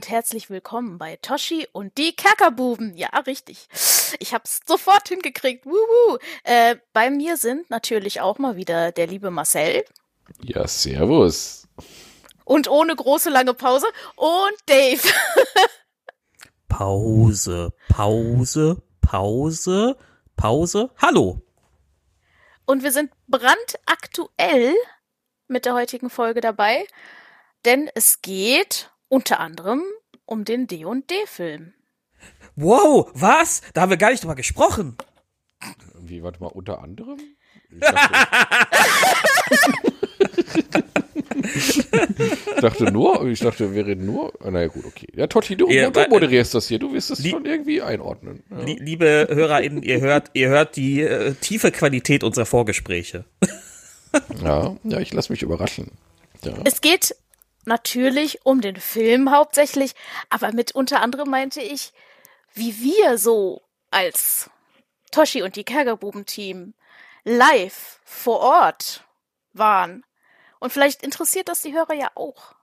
Und herzlich willkommen bei Toshi und die Kerkerbuben. Ja, richtig. Ich hab's sofort hingekriegt. Wuhu. Äh, bei mir sind natürlich auch mal wieder der liebe Marcel. Ja, servus. Und ohne große lange Pause und Dave. Pause, Pause, Pause, Pause. Hallo. Und wir sind brandaktuell mit der heutigen Folge dabei, denn es geht unter anderem um den D&D-Film. Wow, was? Da haben wir gar nicht drüber gesprochen. Wie, warte mal, unter anderem? Ich dachte, ich dachte nur, ich dachte, wir reden nur. Naja, gut, okay. Ja, Totti, du, Ja, du weil- moderierst das hier. Du wirst es schon irgendwie einordnen. Ja. Lie- Liebe HörerInnen, ihr hört, ihr hört die äh, tiefe Qualität unserer Vorgespräche. Ja, ja, ich lasse mich überraschen. Ja. Es geht natürlich um den Film hauptsächlich, aber mit unter anderem meinte ich, wie wir so als Toshi und die Kergerbuben-Team live vor Ort waren. Und vielleicht interessiert das die Hörer ja auch.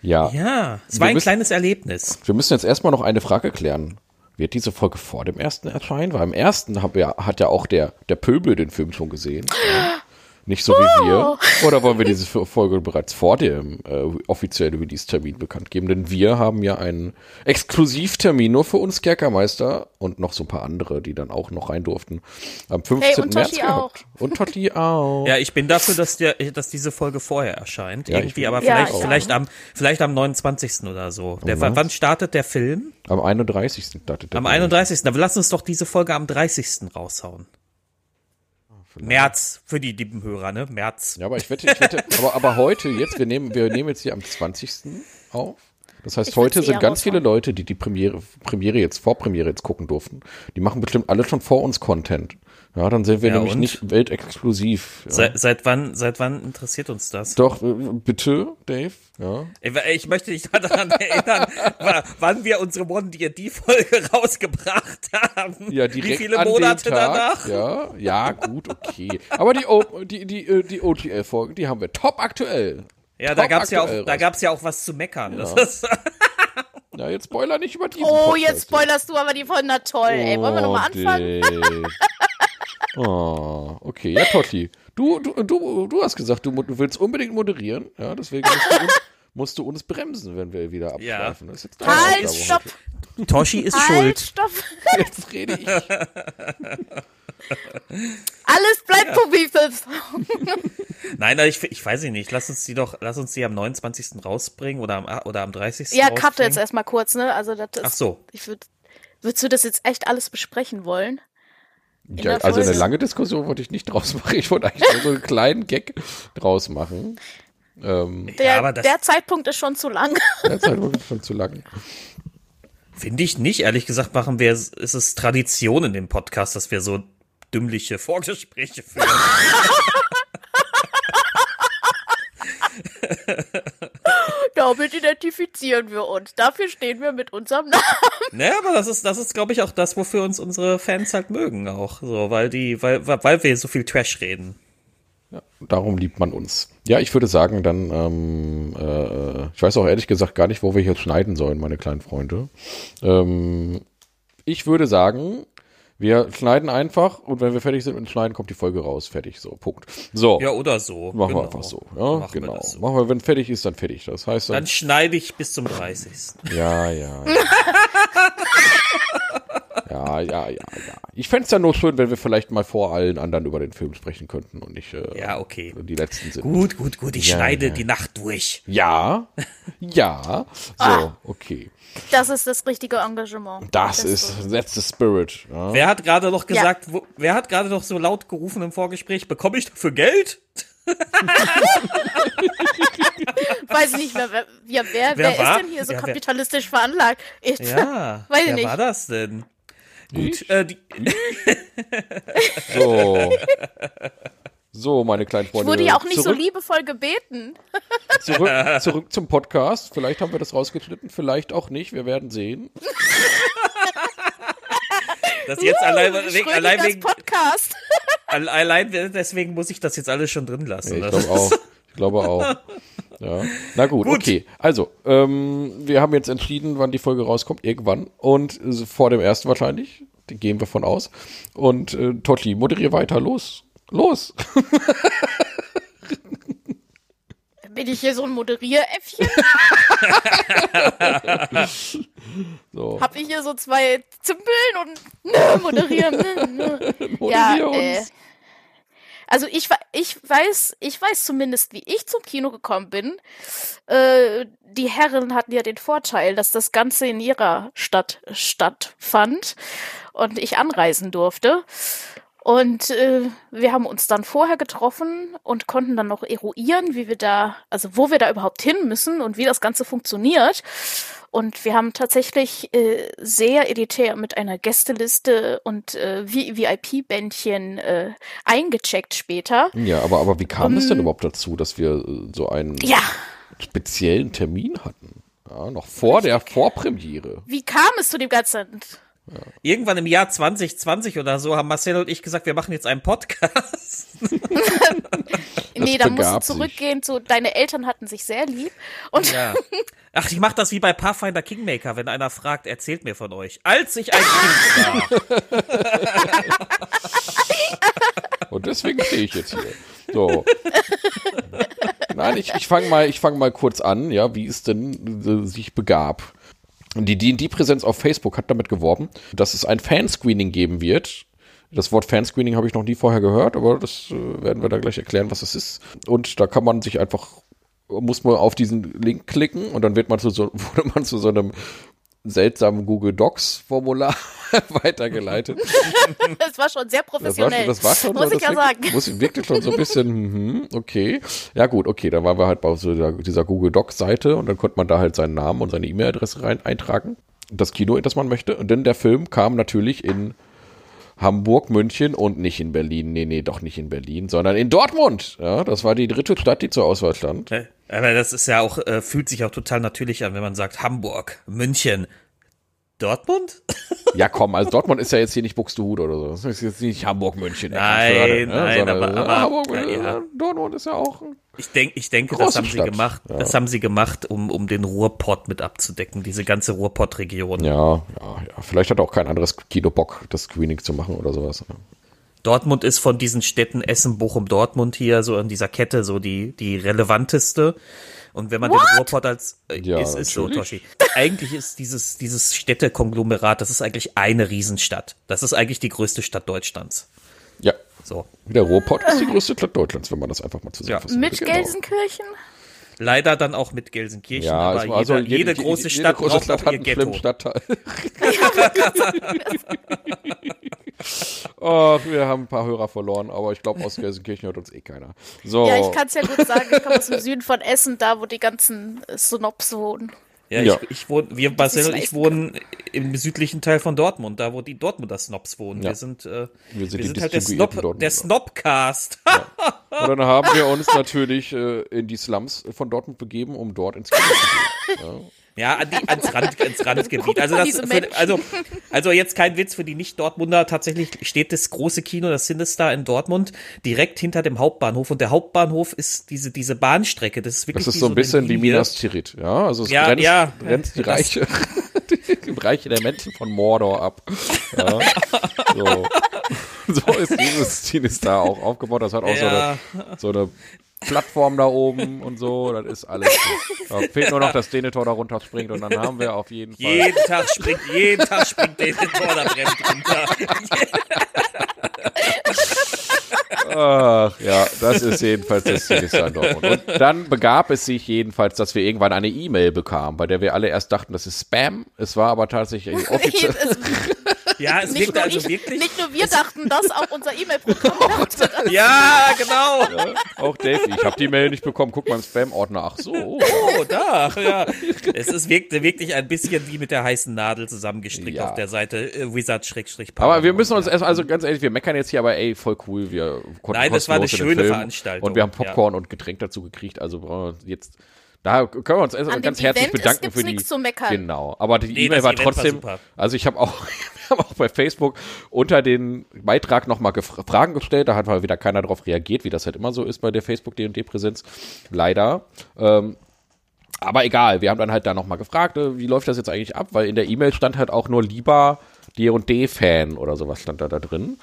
ja. Ja, es Wir war ein müssen- kleines Erlebnis. Wir müssen jetzt erstmal noch eine Frage klären. Wird diese Folge vor dem ersten erscheinen? Weil im ersten hab ja, hat ja auch der, der Pöbel den Film schon gesehen. Ja. Nicht so wie wir. Oder wollen wir diese Folge bereits vor dem äh, offiziellen Release-Termin bekannt geben? Denn wir haben ja einen Exklusivtermin nur für uns Kerkermeister und noch so ein paar andere, die dann auch noch rein durften. Am 15. und März Totti gehabt. Und Totti auch. Ja, ich bin dafür, dass, der, dass diese Folge vorher erscheint. Ja, Irgendwie, aber Ja, vielleicht, ich auch. vielleicht, am, vielleicht am 29. oder so. Der, was? wann startet der Film? Am 31. startet der Am Film. 31. Aber lass uns doch diese Folge am 30. raushauen. März, für die lieben Hörer, ne? März. Ja, aber ich wette, ich wette, aber, aber heute, jetzt, wir nehmen, wir nehmen jetzt hier am 20. auf. Das heißt, Ich heute sind ganz viele. Leute, die die Premiere, Premiere jetzt, Vorpremiere jetzt gucken durften. Die machen bestimmt alle schon vor uns Content. Ja, dann sind wir Ja, nämlich und? nicht weltexklusiv. Ja. Seit, seit wann, seit wann interessiert uns das? Doch, äh, bitte, Dave. Ja. Ich ich möchte dich daran erinnern, wa- wann wir unsere One-D&D-Folge rausgebracht haben. Ja, direkt Wie viele an Monate dem Tag, danach? Ja, ja, gut, okay. Aber die, O- die, die, äh, die OTL-Folgen, die haben wir top aktuell. Ja, da Top gab's ja auch, da gab's ja auch was zu meckern. Das ist, Ja, jetzt Spoiler nicht über diesen Oh, Podcast. jetzt spoilerst du aber die von na toll, ey. Wollen wir nochmal anfangen? Oh, okay. Ja, Totti. Du, du, du, du hast gesagt, du, willst unbedingt moderieren. Ja, deswegen musst du, uns, musst du uns bremsen, wenn wir wieder Ja. abschweifen. Das ist jetzt deine Halt, Aufgabe stopp! heute. Toshi ist Halt, schuld. stopp! Jetzt rede ich. Alles bleibt publiziert. Nein, nein, ich, ich weiß nicht. Lass uns die doch, lass uns die am 29. rausbringen oder am, oder am 30. Ja, cut jetzt erstmal kurz, ne? Also das ist, Ach so. Ich würd, würdest du das jetzt echt alles besprechen wollen? Ja, also eine lange Diskussion wollte ich nicht draus machen. Ich wollte eigentlich nur so einen kleinen Gag draus machen. Ähm, Der, aber das- der Zeitpunkt ist schon zu lang. der Zeit wurde schon zu lang. Finde ich nicht. Ehrlich gesagt machen wir, ist es Tradition in dem Podcast, dass wir so dümmliche Vorgespräche führen. Damit identifizieren wir uns. Dafür stehen wir mit unserem Namen. Ne, aber das ist, das ist, glaube ich, auch das, wofür uns unsere Fans halt mögen auch. So, weil die, weil, weil wir so viel Trash reden. Ja, darum liebt man uns. Ja, ich würde sagen, dann, ähm, äh, ich weiß auch ehrlich gesagt gar nicht, wo wir hier schneiden sollen, meine kleinen Freunde. Ähm, ich würde sagen, wir schneiden einfach und wenn wir fertig sind mit dem Schneiden, kommt die Folge raus. Fertig, so, Punkt. So, Ja, oder so. machen genau. wir einfach so. Ja, Machen wir genau. das so. Machen wir, wenn fertig ist, dann fertig. Das heißt dann, Dann schneide ich bis zum 30. ja, ja. ja. Ja, ja, ja, ja. Ich fänd's ja nur schön, wenn wir vielleicht mal vor allen anderen über den Film sprechen könnten und nicht äh, Ja, okay. die letzten sind. Gut, gut, gut. Ich Ja, schneide ja. die Nacht durch. Ja, ja. So, Ah. okay. Das ist das richtige Engagement. Das ist, that's the spirit. Ja. Wer hat gerade noch gesagt, wo, wer hat gerade noch so laut gerufen im Vorgespräch, bekomme ich dafür Geld? Weiß nicht mehr, wer, ja, wer, Wer wer, ist denn hier so Ja, wer- kapitalistisch veranlagt? Ich, Ja, Weiß wer nicht. war das denn? Ich? Äh, die, So. So, meine kleinen Freunde. wurde ja auch nicht so zurück, liebevoll gebeten. Zurück, zurück zum Podcast. Vielleicht haben wir das rausgeschnitten, vielleicht auch nicht. Wir werden sehen. das jetzt allein, wegen, allein, wegen, Podcast. allein deswegen muss ich das jetzt alles schon drin lassen. Ja, ich glaube auch. Ich glaube auch. Ja. Na gut, Gut. okay. Also, ähm, wir haben jetzt entschieden, wann die Folge rauskommt, irgendwann. Und äh, vor dem ersten wahrscheinlich. Den gehen wir von aus. Und äh, Totti, moderier weiter. Los. Los. Bin ich hier so ein Moderieräffchen? So. Hab ich hier so zwei Zimbeln und ne, moderieren? Ne, ne. ja, Moderier äh, uns. Also ich, ich weiß, ich weiß zumindest, wie ich zum Kino gekommen bin. Äh, die Herren hatten ja den Vorteil, dass das Ganze in ihrer Stadt stattfand und ich anreisen durfte. Und äh, wir haben uns dann vorher getroffen und konnten dann noch eruieren, wie wir da, also wo wir da überhaupt hin müssen und wie das Ganze funktioniert. Und wir haben tatsächlich äh, sehr elitär mit einer Gästeliste und äh, VIP-Bändchen äh, eingecheckt später. Ja, aber, aber wie kam es denn Ähm, überhaupt dazu, dass wir äh, so einen Ja, speziellen Termin hatten? Ja, noch vor der Vorpremiere. wie kam es zu dem Ganzen? Irgendwann im Jahr 2020 oder so haben Marcel und ich gesagt, wir machen jetzt einen Podcast. nee, da musst du zurückgehen zu, deine Eltern hatten sich sehr lieb. Und Ja. Ach, ich mach das wie bei Pathfinder Kingmaker, wenn einer fragt, erzählt mir von euch. Als ich ein Kind war. Und deswegen stehe ich jetzt hier. So. Nein, ich, ich fange mal, ich fang mal kurz an, ja, wie es denn äh, sich begab. Die D&D-Präsenz auf Facebook hat damit geworben, dass es ein Fanscreening geben wird. Das Wort Fanscreening habe ich noch nie vorher gehört, aber das äh, werden wir da gleich erklären, was das ist. Und da kann man sich einfach, muss man auf diesen Link klicken und dann wird man zu so, wurde man zu so einem seltsamen Google Docs Formular weitergeleitet. das war schon sehr Das war, professionell. schon- das war schon muss so, ich ja sagen. Muss, wirkte schon so ein bisschen, mhm, okay. Ja gut, okay, dann waren wir halt bei so dieser, dieser Google Docs Seite und dann konnte man da halt seinen Namen und seine E-Mail-Adresse rein eintragen. Das Kino, in das man möchte. Und dann der Film kam natürlich in Hamburg, München und nicht in Berlin. Nee, nee, doch nicht in Berlin, sondern in Dortmund. Ja, das war die dritte Stadt, die zur Auswahl stand. Aber das ist ja auch, äh, fühlt sich auch total natürlich an, wenn man sagt Hamburg, München, Dortmund? Ja, komm, also Dortmund ist ja jetzt hier nicht Buxtehude oder so. Das ist jetzt nicht Hamburg, München, Nein, Eckernförde, nein, sondern, aber- ja, aber- Hamburg, ja, ja. Dortmund ist ja auch ein Ich, denk, ich denke, das haben Stadt, sie gemacht. ja. Das haben sie gemacht, um, um den Ruhrpott mit abzudecken, diese ganze Ruhrpott-Region. Ja, ja, ja. Vielleicht hat auch kein anderes Kino Bock, das Screening zu machen oder sowas. Dortmund ist von diesen Städten Essen, Bochum, Dortmund hier so in dieser Kette so die, die relevanteste. Und wenn man den Ruhrpott als, äh, Ja, ist, ist so. Toshi. Eigentlich ist dieses, dieses Städtekonglomerat, das ist eigentlich eine Riesenstadt. Das ist eigentlich die größte Stadt Deutschlands. Ja, So. der Ruhrpott ist die größte Stadt Deutschlands, wenn man das einfach mal zusammenfassen Mit will. Genau. Leider dann auch mit Gelsenkirchen, Ja, aber es war also jede, jede, große jede Stadt große braucht Stadt auch hat ihr einen Ghetto. schlimmen Stadtteil. Ach, wir haben ein paar Hörer verloren, aber ich glaube, aus Gelsenkirchen hört uns eh keiner. So. Ja, ich kann es ja gut sagen. Ich komme aus dem Süden von Essen, da wo die ganzen Snobs wohnen. Ja, Ja. Ich, ich wohne, wir, Marcel und ich wohnen im südlichen Teil von Dortmund, da wo die Dortmunder Snobs wohnen. Ja. Wir sind, äh, Wir sind die sind halt der Snob, der Snobcast. Und dann haben wir uns natürlich äh, in die Slums von Dortmund begeben, um dort ins Kino zu gehen. Ja, an die, ans, Rand, ans Randgebiet. Also, das, für, also, also jetzt kein Witz für die Nicht-Dortmunder. Tatsächlich steht das große Kino, das Sinister in Dortmund, direkt hinter dem Hauptbahnhof. Und der Hauptbahnhof ist diese, diese Bahnstrecke. Das ist wirklich Das ist so ein bisschen wie. Minas Tirith, ja. Also es Ja, grenzt, ja. grenzt die Reiche, die Reiche der Menschen von Mordor ab. Ja. So. so ist dieses Sinister auch aufgebaut. Das hat auch Ja. so, eine, so eine Plattform da oben und so. Das ist alles. Da fehlt nur noch, dass Denethor da runterspringt und dann haben wir auf jeden Fall. Jeden Tag springt, jeden Tag springt der Tor da brennt runter. Ach ja, das ist jedenfalls das Sinister in Dortmund. Und dann begab es sich jedenfalls, dass wir irgendwann eine E-Mail bekamen, bei der wir alle erst dachten, das ist Spam. Es war aber tatsächlich offiziell. Ja, es nicht, wirkt nur also ich, wirklich. nicht nur wir dachten das, auch unser E-Mail-Programm dachte das. Ja, genau. Auch Dave, ich habe die Mail nicht bekommen. Guck mal im Spam-Ordner. Ach so. Oh. Oh, da, ja. Es ist, wirkte wirklich ein bisschen wie mit der heißen Nadel zusammengestrickt Ja. auf der Seite äh, Wizard-Power. Aber wir müssen uns erst, also ganz ehrlich, wir meckern jetzt hier, aber ey, voll cool. Wir konnten Nein, das war eine schöne Film Veranstaltung, Und wir haben Popcorn und Getränk dazu gekriegt. Also brauchen wir jetzt Da können wir uns erst An ganz dem herzlich Event ist- bedanken gibt's für die. nichts zu meckern. Genau, aber die Nee, E-Mail war Event war trotzdem. super. also ich habe auch, wir haben auch bei Facebook unter den Beitrag nochmal Fragen gestellt. Da hat mal wieder keiner darauf reagiert, wie das halt immer so ist bei der Facebook D&D Präsenz. Leider. Ähm, aber egal, wir haben dann halt da nochmal gefragt, äh, wie läuft das jetzt eigentlich ab? Weil in der E-Mail stand halt auch nur lieber D&D-Fan oder sowas stand da, da drin.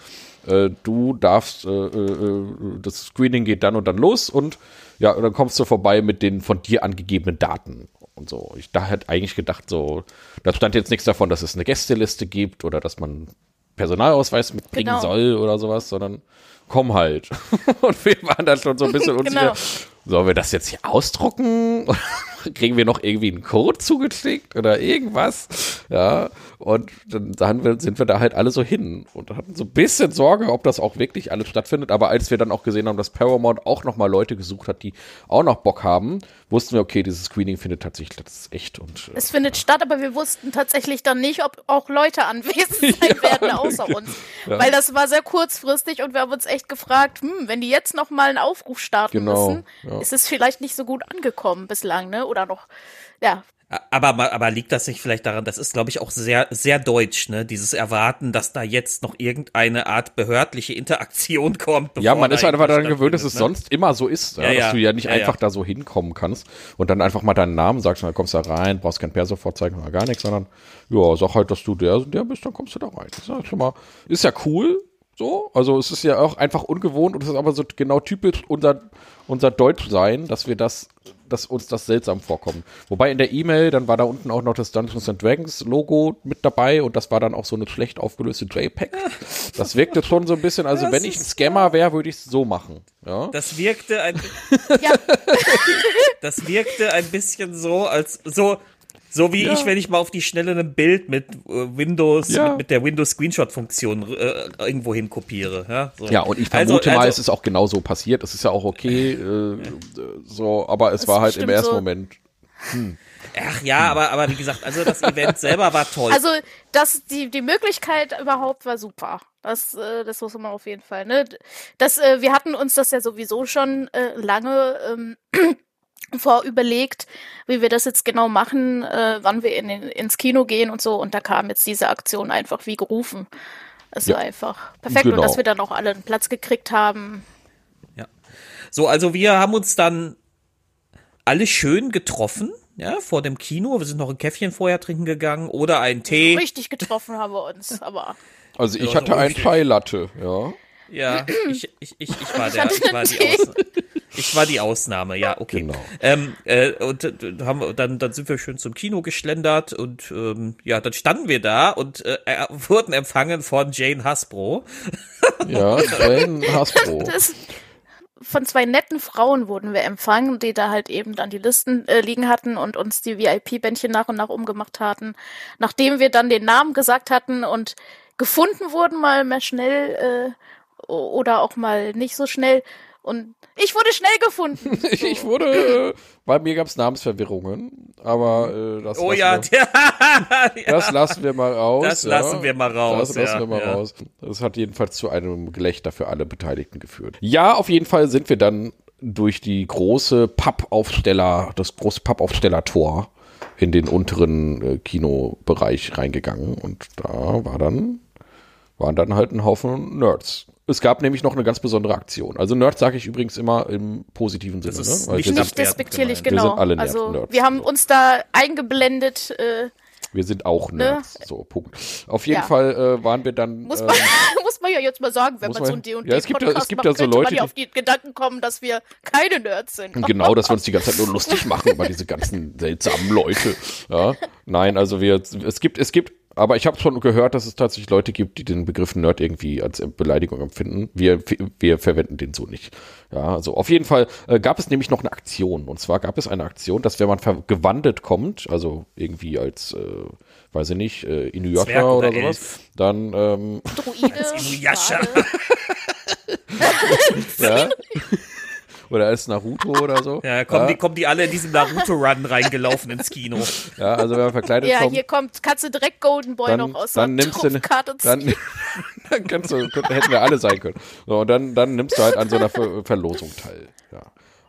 Äh, du darfst, äh, äh, das Screening geht dann und dann los und ja, und dann kommst du vorbei mit den von dir angegebenen Daten und so. Ich da hätte eigentlich gedacht, so, da stand jetzt nichts davon, dass es eine Gästeliste gibt oder dass man Personalausweis mitbringen Genau. soll oder sowas, sondern komm halt. und wir waren dann schon so ein bisschen unsicher. Genau. Sollen wir das jetzt hier ausdrucken? Kriegen wir noch irgendwie einen Code zugeschickt oder irgendwas? Ja, und dann, dann wir- sind wir da halt alle so hin und hatten so ein bisschen Sorge, ob das auch wirklich alles stattfindet. Aber als wir dann auch gesehen haben, dass Paramount auch noch mal Leute gesucht hat, die auch noch Bock haben, wussten wir, okay, dieses Screening findet tatsächlich das ist echt. Und äh, Es findet statt, aber wir wussten tatsächlich dann nicht, ob auch Leute anwesend sein werden außer uns. Weil das war sehr kurzfristig und wir haben uns echt gefragt, hm, wenn die jetzt noch mal einen Aufruf starten Genau, müssen, ja. ist es vielleicht nicht so gut angekommen bislang, ne? Oder noch, ja, Aber, aber, liegt das nicht vielleicht daran, das ist, glaube ich, auch sehr, sehr deutsch, ne? Dieses Erwarten, dass da jetzt noch irgendeine Art behördliche Interaktion kommt. ja, man ist halt einfach daran gewöhnt, dass es stattfindet, sonst immer so ist, ja, Ja, dass ja. du ja nicht einfach da so hinkommen kannst und dann einfach mal deinen Namen sagst, und dann kommst du da rein, brauchst kein Perso vorzeigen oder gar nichts, sondern ja, sag halt, dass du der und der bist, dann kommst du da rein. Das ist ja schon mal, ist ja cool, so, also es ist ja auch einfach ungewohnt und es ist aber so genau typisch unser, unser Deutschsein, dass wir das, dass uns das seltsam vorkommt. Wobei in der E-Mail, dann war da unten auch noch das Dungeons and Dragons Logo mit dabei und das war dann auch so eine schlecht aufgelöste JPEG. Das wirkte schon so ein bisschen, also Das wenn ich ein Scammer wäre, würde ich es so machen. Ja. Das wirkte ein, ja, das wirkte ein bisschen so, als so, so wie Ja. ich, wenn ich mal auf die Schnelle ein Bild mit äh, Windows, Ja. mit, mit der Windows Screenshot Funktion äh, irgendwo hin kopiere. Ja, so. Ja, und ich Also- vermute mal, also- es ist auch genau so passiert. Es ist ja auch okay, äh, so, aber es war halt im ersten so. Moment. Ach ja, aber, aber wie gesagt, also das Event selber war toll. also das, die, die Möglichkeit überhaupt war super. Das, äh, das muss man auf jeden Fall, ne? Das, äh, wir hatten uns das ja sowieso schon äh, lange ähm, vorüberlegt, wie wir das jetzt genau machen, äh, wann wir in, ins Kino gehen und so. Und da kam jetzt diese Aktion einfach wie gerufen. Es Ja. war einfach perfekt und Genau. dass wir dann auch alle einen Platz gekriegt haben. Ja. So, also wir haben uns dann alle schön getroffen, ja, vor dem Kino. Wir sind noch ein Käffchen vorher trinken gegangen oder einen Tee. Richtig getroffen haben wir uns, aber Also ich Ja, hatte so ein richtig. Chai Latte, ja. Ja, ich, ich, ich, ich war der, ich war die. Ausnahme. Ich war die Ausnahme, ja, okay. Genau. Ähm, äh, und äh, haben, dann, dann sind wir schön zum Kino geschlendert und ähm, ja, dann standen wir da und äh, wurden empfangen von Jane Hasbro. Ja, Jane Hasbro. das, von zwei netten Frauen wurden wir empfangen, die da halt eben dann die Listen äh, liegen hatten und uns die VIP-Bändchen nach und nach umgemacht hatten. Nachdem wir dann den Namen gesagt hatten und gefunden wurden, mal mehr schnell äh, oder auch mal nicht so schnell. Und ich wurde schnell gefunden. Ich, ich wurde, bei mir gab es Namensverwirrungen, aber äh, das, Oh lassen ja, wir, der, das lassen wir mal raus. Das ja. lassen wir mal raus, Das lassen ja, wir mal ja. raus. Das hat jedenfalls zu einem Gelächter für alle Beteiligten geführt. Ja, auf jeden Fall sind wir dann durch die große Pappaufsteller, das große Pappaufstellertor in den unteren äh, Kinobereich reingegangen und da war dann waren dann halt ein Haufen Nerds. Es gab nämlich noch eine ganz besondere Aktion. Also Nerds sage ich übrigens immer im positiven Sinne, Das ist ne? Weil nicht Nicht despektierlich, gemeint. Wir genau. sind alle Nerd- also Nerds. wir haben uns da eingeblendet, äh, wir sind auch Nerds. So, Punkt. Auf jeden Ja. Fall äh, waren wir dann. muss ähm, man, muss man ja jetzt mal sagen, wenn man so ein D&D Ja, es gibt ja- es gibt macht, ja so Leute, man ja die- auf die Gedanken kommen, dass wir keine Nerds sind. Genau, dass wir uns die ganze Zeit nur lustig machen über diese ganzen seltsamen Leute. Ja, nein, also wir, es gibt, es gibt, aber ich habe schon gehört, dass es tatsächlich Leute gibt, die den Begriff Nerd irgendwie als Beleidigung empfinden. Wir, wir verwenden den so nicht. Ja, also auf jeden Fall äh, gab es nämlich noch eine Aktion. Und zwar gab es eine Aktion, dass wenn man gewandelt kommt, also irgendwie als, äh, weiß ich nicht, äh, Inuyasha oder, oder sowas, Elf. dann ähm, Druide. Inuyasha. Wale. ja, oder als Naruto oder so. Ja, kommen, ja, Die, kommen die alle in diesen Naruto-Run reingelaufen ins Kino. ja, also wenn man verkleidet Ja, kommt, hier kommt, kannst du direkt Golden Boy dann, noch aus dann der nimmst du dann, dann kannst du, könnt- hätten wir alle sein können. So, und dann, dann nimmst du halt an so einer Ver Verlosung teil. Ja.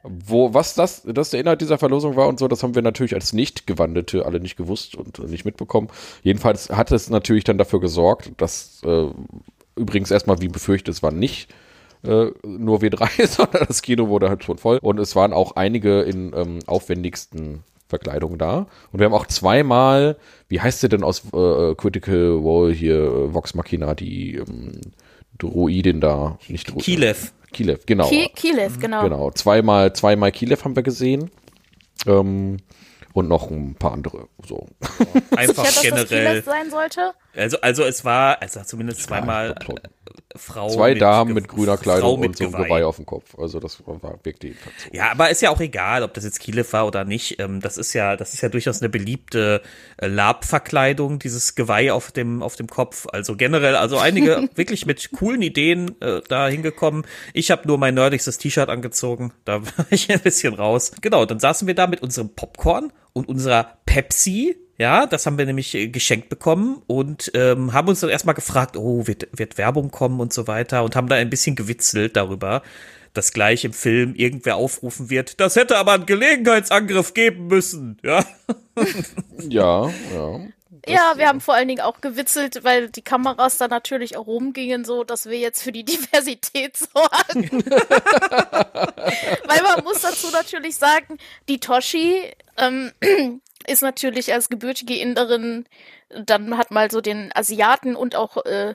Wo, was das, das der Inhalt dieser Verlosung war und so, das haben wir natürlich als Nicht-Gewandete alle nicht gewusst und nicht mitbekommen. Jedenfalls hat es natürlich dann dafür gesorgt, dass äh, übrigens erstmal, wie befürchtet, es war nicht äh, nur wir drei, sondern das Kino wurde halt schon voll. Und es waren auch einige in ähm, aufwendigsten Verkleidungen da. Und wir haben auch zweimal, wie heißt sie denn aus äh, Critical Wall hier, äh, Vox Machina, die ähm, Druidin da, nicht Druidin. Kilev. Kilev, genau. Ki Kilev, genau. Genau, zweimal, zweimal Kilev haben wir gesehen. Ähm, und noch ein paar andere. So. Einfach Sicher, dass das generell. Kilev sein sollte? Also, also es war, also zumindest zweimal Ja. Frau. Zwei mit Damen Ge- mit grüner Kleidung mit und so einem Geweih auf dem Kopf. Also das war, wirkte jedenfalls so. Ja, aber ist ja auch egal, ob das jetzt Kilev war oder nicht. Ähm, das ist ja, das ist ja durchaus eine beliebte äh, Lab-Verkleidung, dieses Geweih auf dem, auf dem Kopf. Also generell, also einige wirklich mit coolen Ideen äh, da hingekommen. Ich habe nur mein nerdigstes T-Shirt angezogen. Da war ich ein bisschen raus. Genau, dann saßen wir da mit unserem Popcorn und unserer Pepsi. Ja, das haben wir nämlich äh, geschenkt bekommen und ähm, haben uns dann erstmal gefragt, oh, wird, wird Werbung kommen und so weiter und haben da ein bisschen gewitzelt darüber, dass gleich im Film irgendwer aufrufen wird, das hätte aber einen Gelegenheitsangriff geben müssen. Ja, Ja, ja. Ja, wir haben vor allen Dingen auch gewitzelt, weil die Kameras da natürlich auch rumgingen, so dass wir jetzt für die Diversität sorgen. weil man muss dazu natürlich sagen, die Toshi ähm, ist natürlich als gebürtige Inderin, dann hat mal so den Asiaten und auch äh,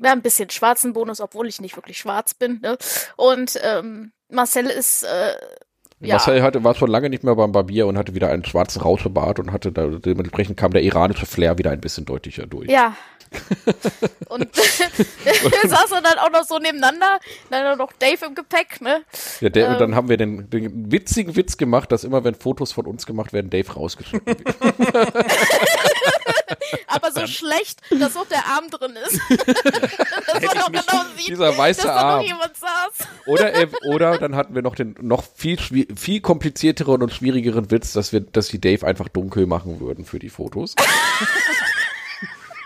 ja, ein bisschen schwarzen Bonus, obwohl ich nicht wirklich schwarz bin. Ne? Und ähm, Marcel ist äh, ja. Marcel hatte, war schon lange nicht mehr beim Barbier und hatte wieder einen schwarzen Rauschebart und hatte da, dementsprechend kam der iranische Flair wieder ein bisschen deutlicher durch. Ja. Und wir saßen dann auch noch so nebeneinander, dann noch Dave im Gepäck, ne? Ja, der, Ähm. und dann haben wir den, den witzigen Witz gemacht, dass immer, wenn Fotos von uns gemacht werden, Dave rausgeschnitten wird. Aber so schlecht, dass auch der Arm drin ist. dass man auch genau sieht, Dieser weiße dass da Arm. noch jemand saß. Oder, er, oder dann hatten wir noch den noch viel, viel komplizierteren und schwierigeren Witz, dass wir, dass die Dave einfach dunkel machen würden für die Fotos.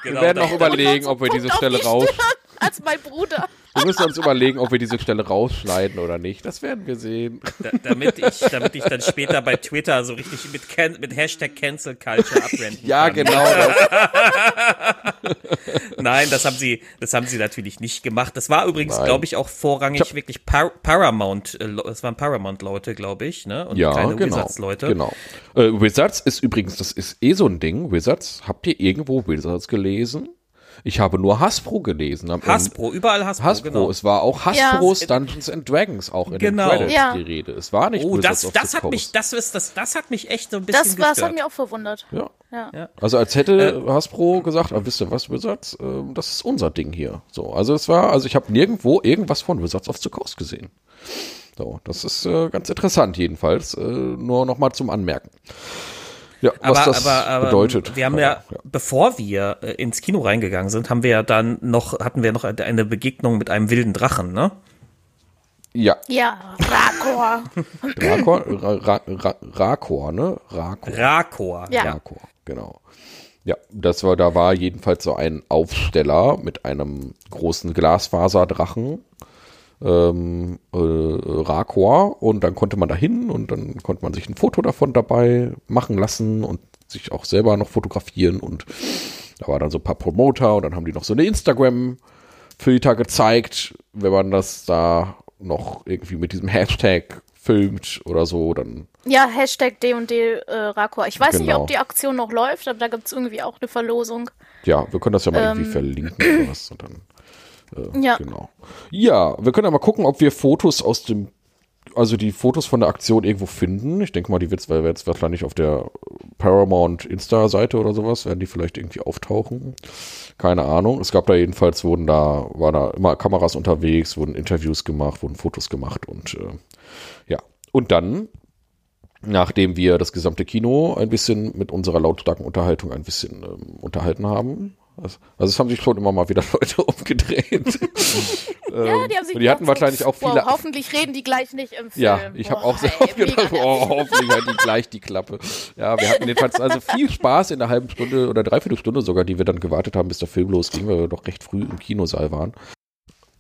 Genau. Wir werden noch überlegen, ob wir Punkt diese Stelle raus. Stirn Als mein Bruder. Wir müssen uns überlegen, ob wir diese Stelle rausschneiden oder nicht. Das werden wir sehen. da, damit ich, damit ich dann später bei Twitter so richtig mit, Can mit Hashtag Cancel Culture abrenten Ja, kann. genau. Das, Nein, das haben sie, das haben sie natürlich nicht gemacht. Das war übrigens, glaube ich, auch vorrangig Ich wirklich Par Paramount. äh, Es waren Paramount-Leute, glaube ich, ne? Und ja, keine genau. Wizards-Leute. Genau. Äh, Wizards ist übrigens, das ist eh so ein Ding. Wizards, habt ihr irgendwo Wizards gelesen? Ich habe nur Hasbro gelesen. Hasbro, überall Hasbro, Hasbro, genau. es war auch Hasbros Dungeons and Dragons auch in Genau. den Credits Ja. die Rede. Es war nicht Oh, Wizards das, das hat mich, das ist, das, das hat mich echt so ein bisschen Das, war, das hat mich auch verwundert. Ja. Ja. Also als hätte Hasbro gesagt, ah, wisst ihr was, Wizards, ähm, das ist unser Ding hier. So, also es war, also ich habe nirgendwo irgendwas von Wizards of the Coast gesehen. So, das ist äh, ganz interessant jedenfalls. Äh, nur noch mal zum Anmerken. Ja, was aber, das aber, aber bedeutet. wir haben ja, bevor wir äh, ins Kino reingegangen sind, haben wir ja dann noch, hatten wir noch eine Begegnung mit einem wilden Drachen, ne? Ja, Ja, Rakor. Rakor, Ra, Ra, Ra, Rakor, ne? Rakor. Rakor. Ja. Rakor, genau. Ja, das war, da war jedenfalls so ein Aufsteller mit einem großen Glasfaserdrachen, ähm, äh, Rakor, und dann konnte man da hin und dann konnte man sich ein Foto davon dabei machen lassen und sich auch selber noch fotografieren und da war dann so ein paar Promoter und dann haben die noch so eine Instagram-Filter gezeigt, wenn man das da noch irgendwie mit diesem Hashtag filmt oder so, dann Ja, Hashtag D&D äh, Rakor. Ich weiß nicht, Genau. ob die Aktion noch läuft, aber da gibt's irgendwie auch eine Verlosung. Ja, wir können das ja mal Ähm. irgendwie verlinken oder was. Und dann, äh, Ja. Genau. Ja, wir können ja mal gucken, ob wir Fotos aus dem, also die Fotos von der Aktion irgendwo finden. Ich denke mal, die wird jetzt wahrscheinlich auf der Paramount Insta-Seite oder sowas, werden die vielleicht irgendwie auftauchen. Keine Ahnung. Es gab da jedenfalls, wurden da, waren da immer Kameras unterwegs, wurden Interviews gemacht, wurden Fotos gemacht und äh, ja. Und dann nachdem wir das gesamte Kino ein bisschen mit unserer lautstarken Unterhaltung ein bisschen ähm, unterhalten haben. Also, also es haben sich schon immer mal wieder Leute umgedreht. Ja, die haben sich und die hatten wahrscheinlich auch wow, viele. hoffentlich reden die gleich nicht im Film. ja, ich habe auch sehr oft gedacht, oh, hoffentlich hat die gleich die Klappe. Ja, wir hatten jedenfalls also viel Spaß in der halben Stunde oder dreiviertel Stunde sogar, die wir dann gewartet haben, bis der Film losging, weil wir doch recht früh im Kinosaal waren.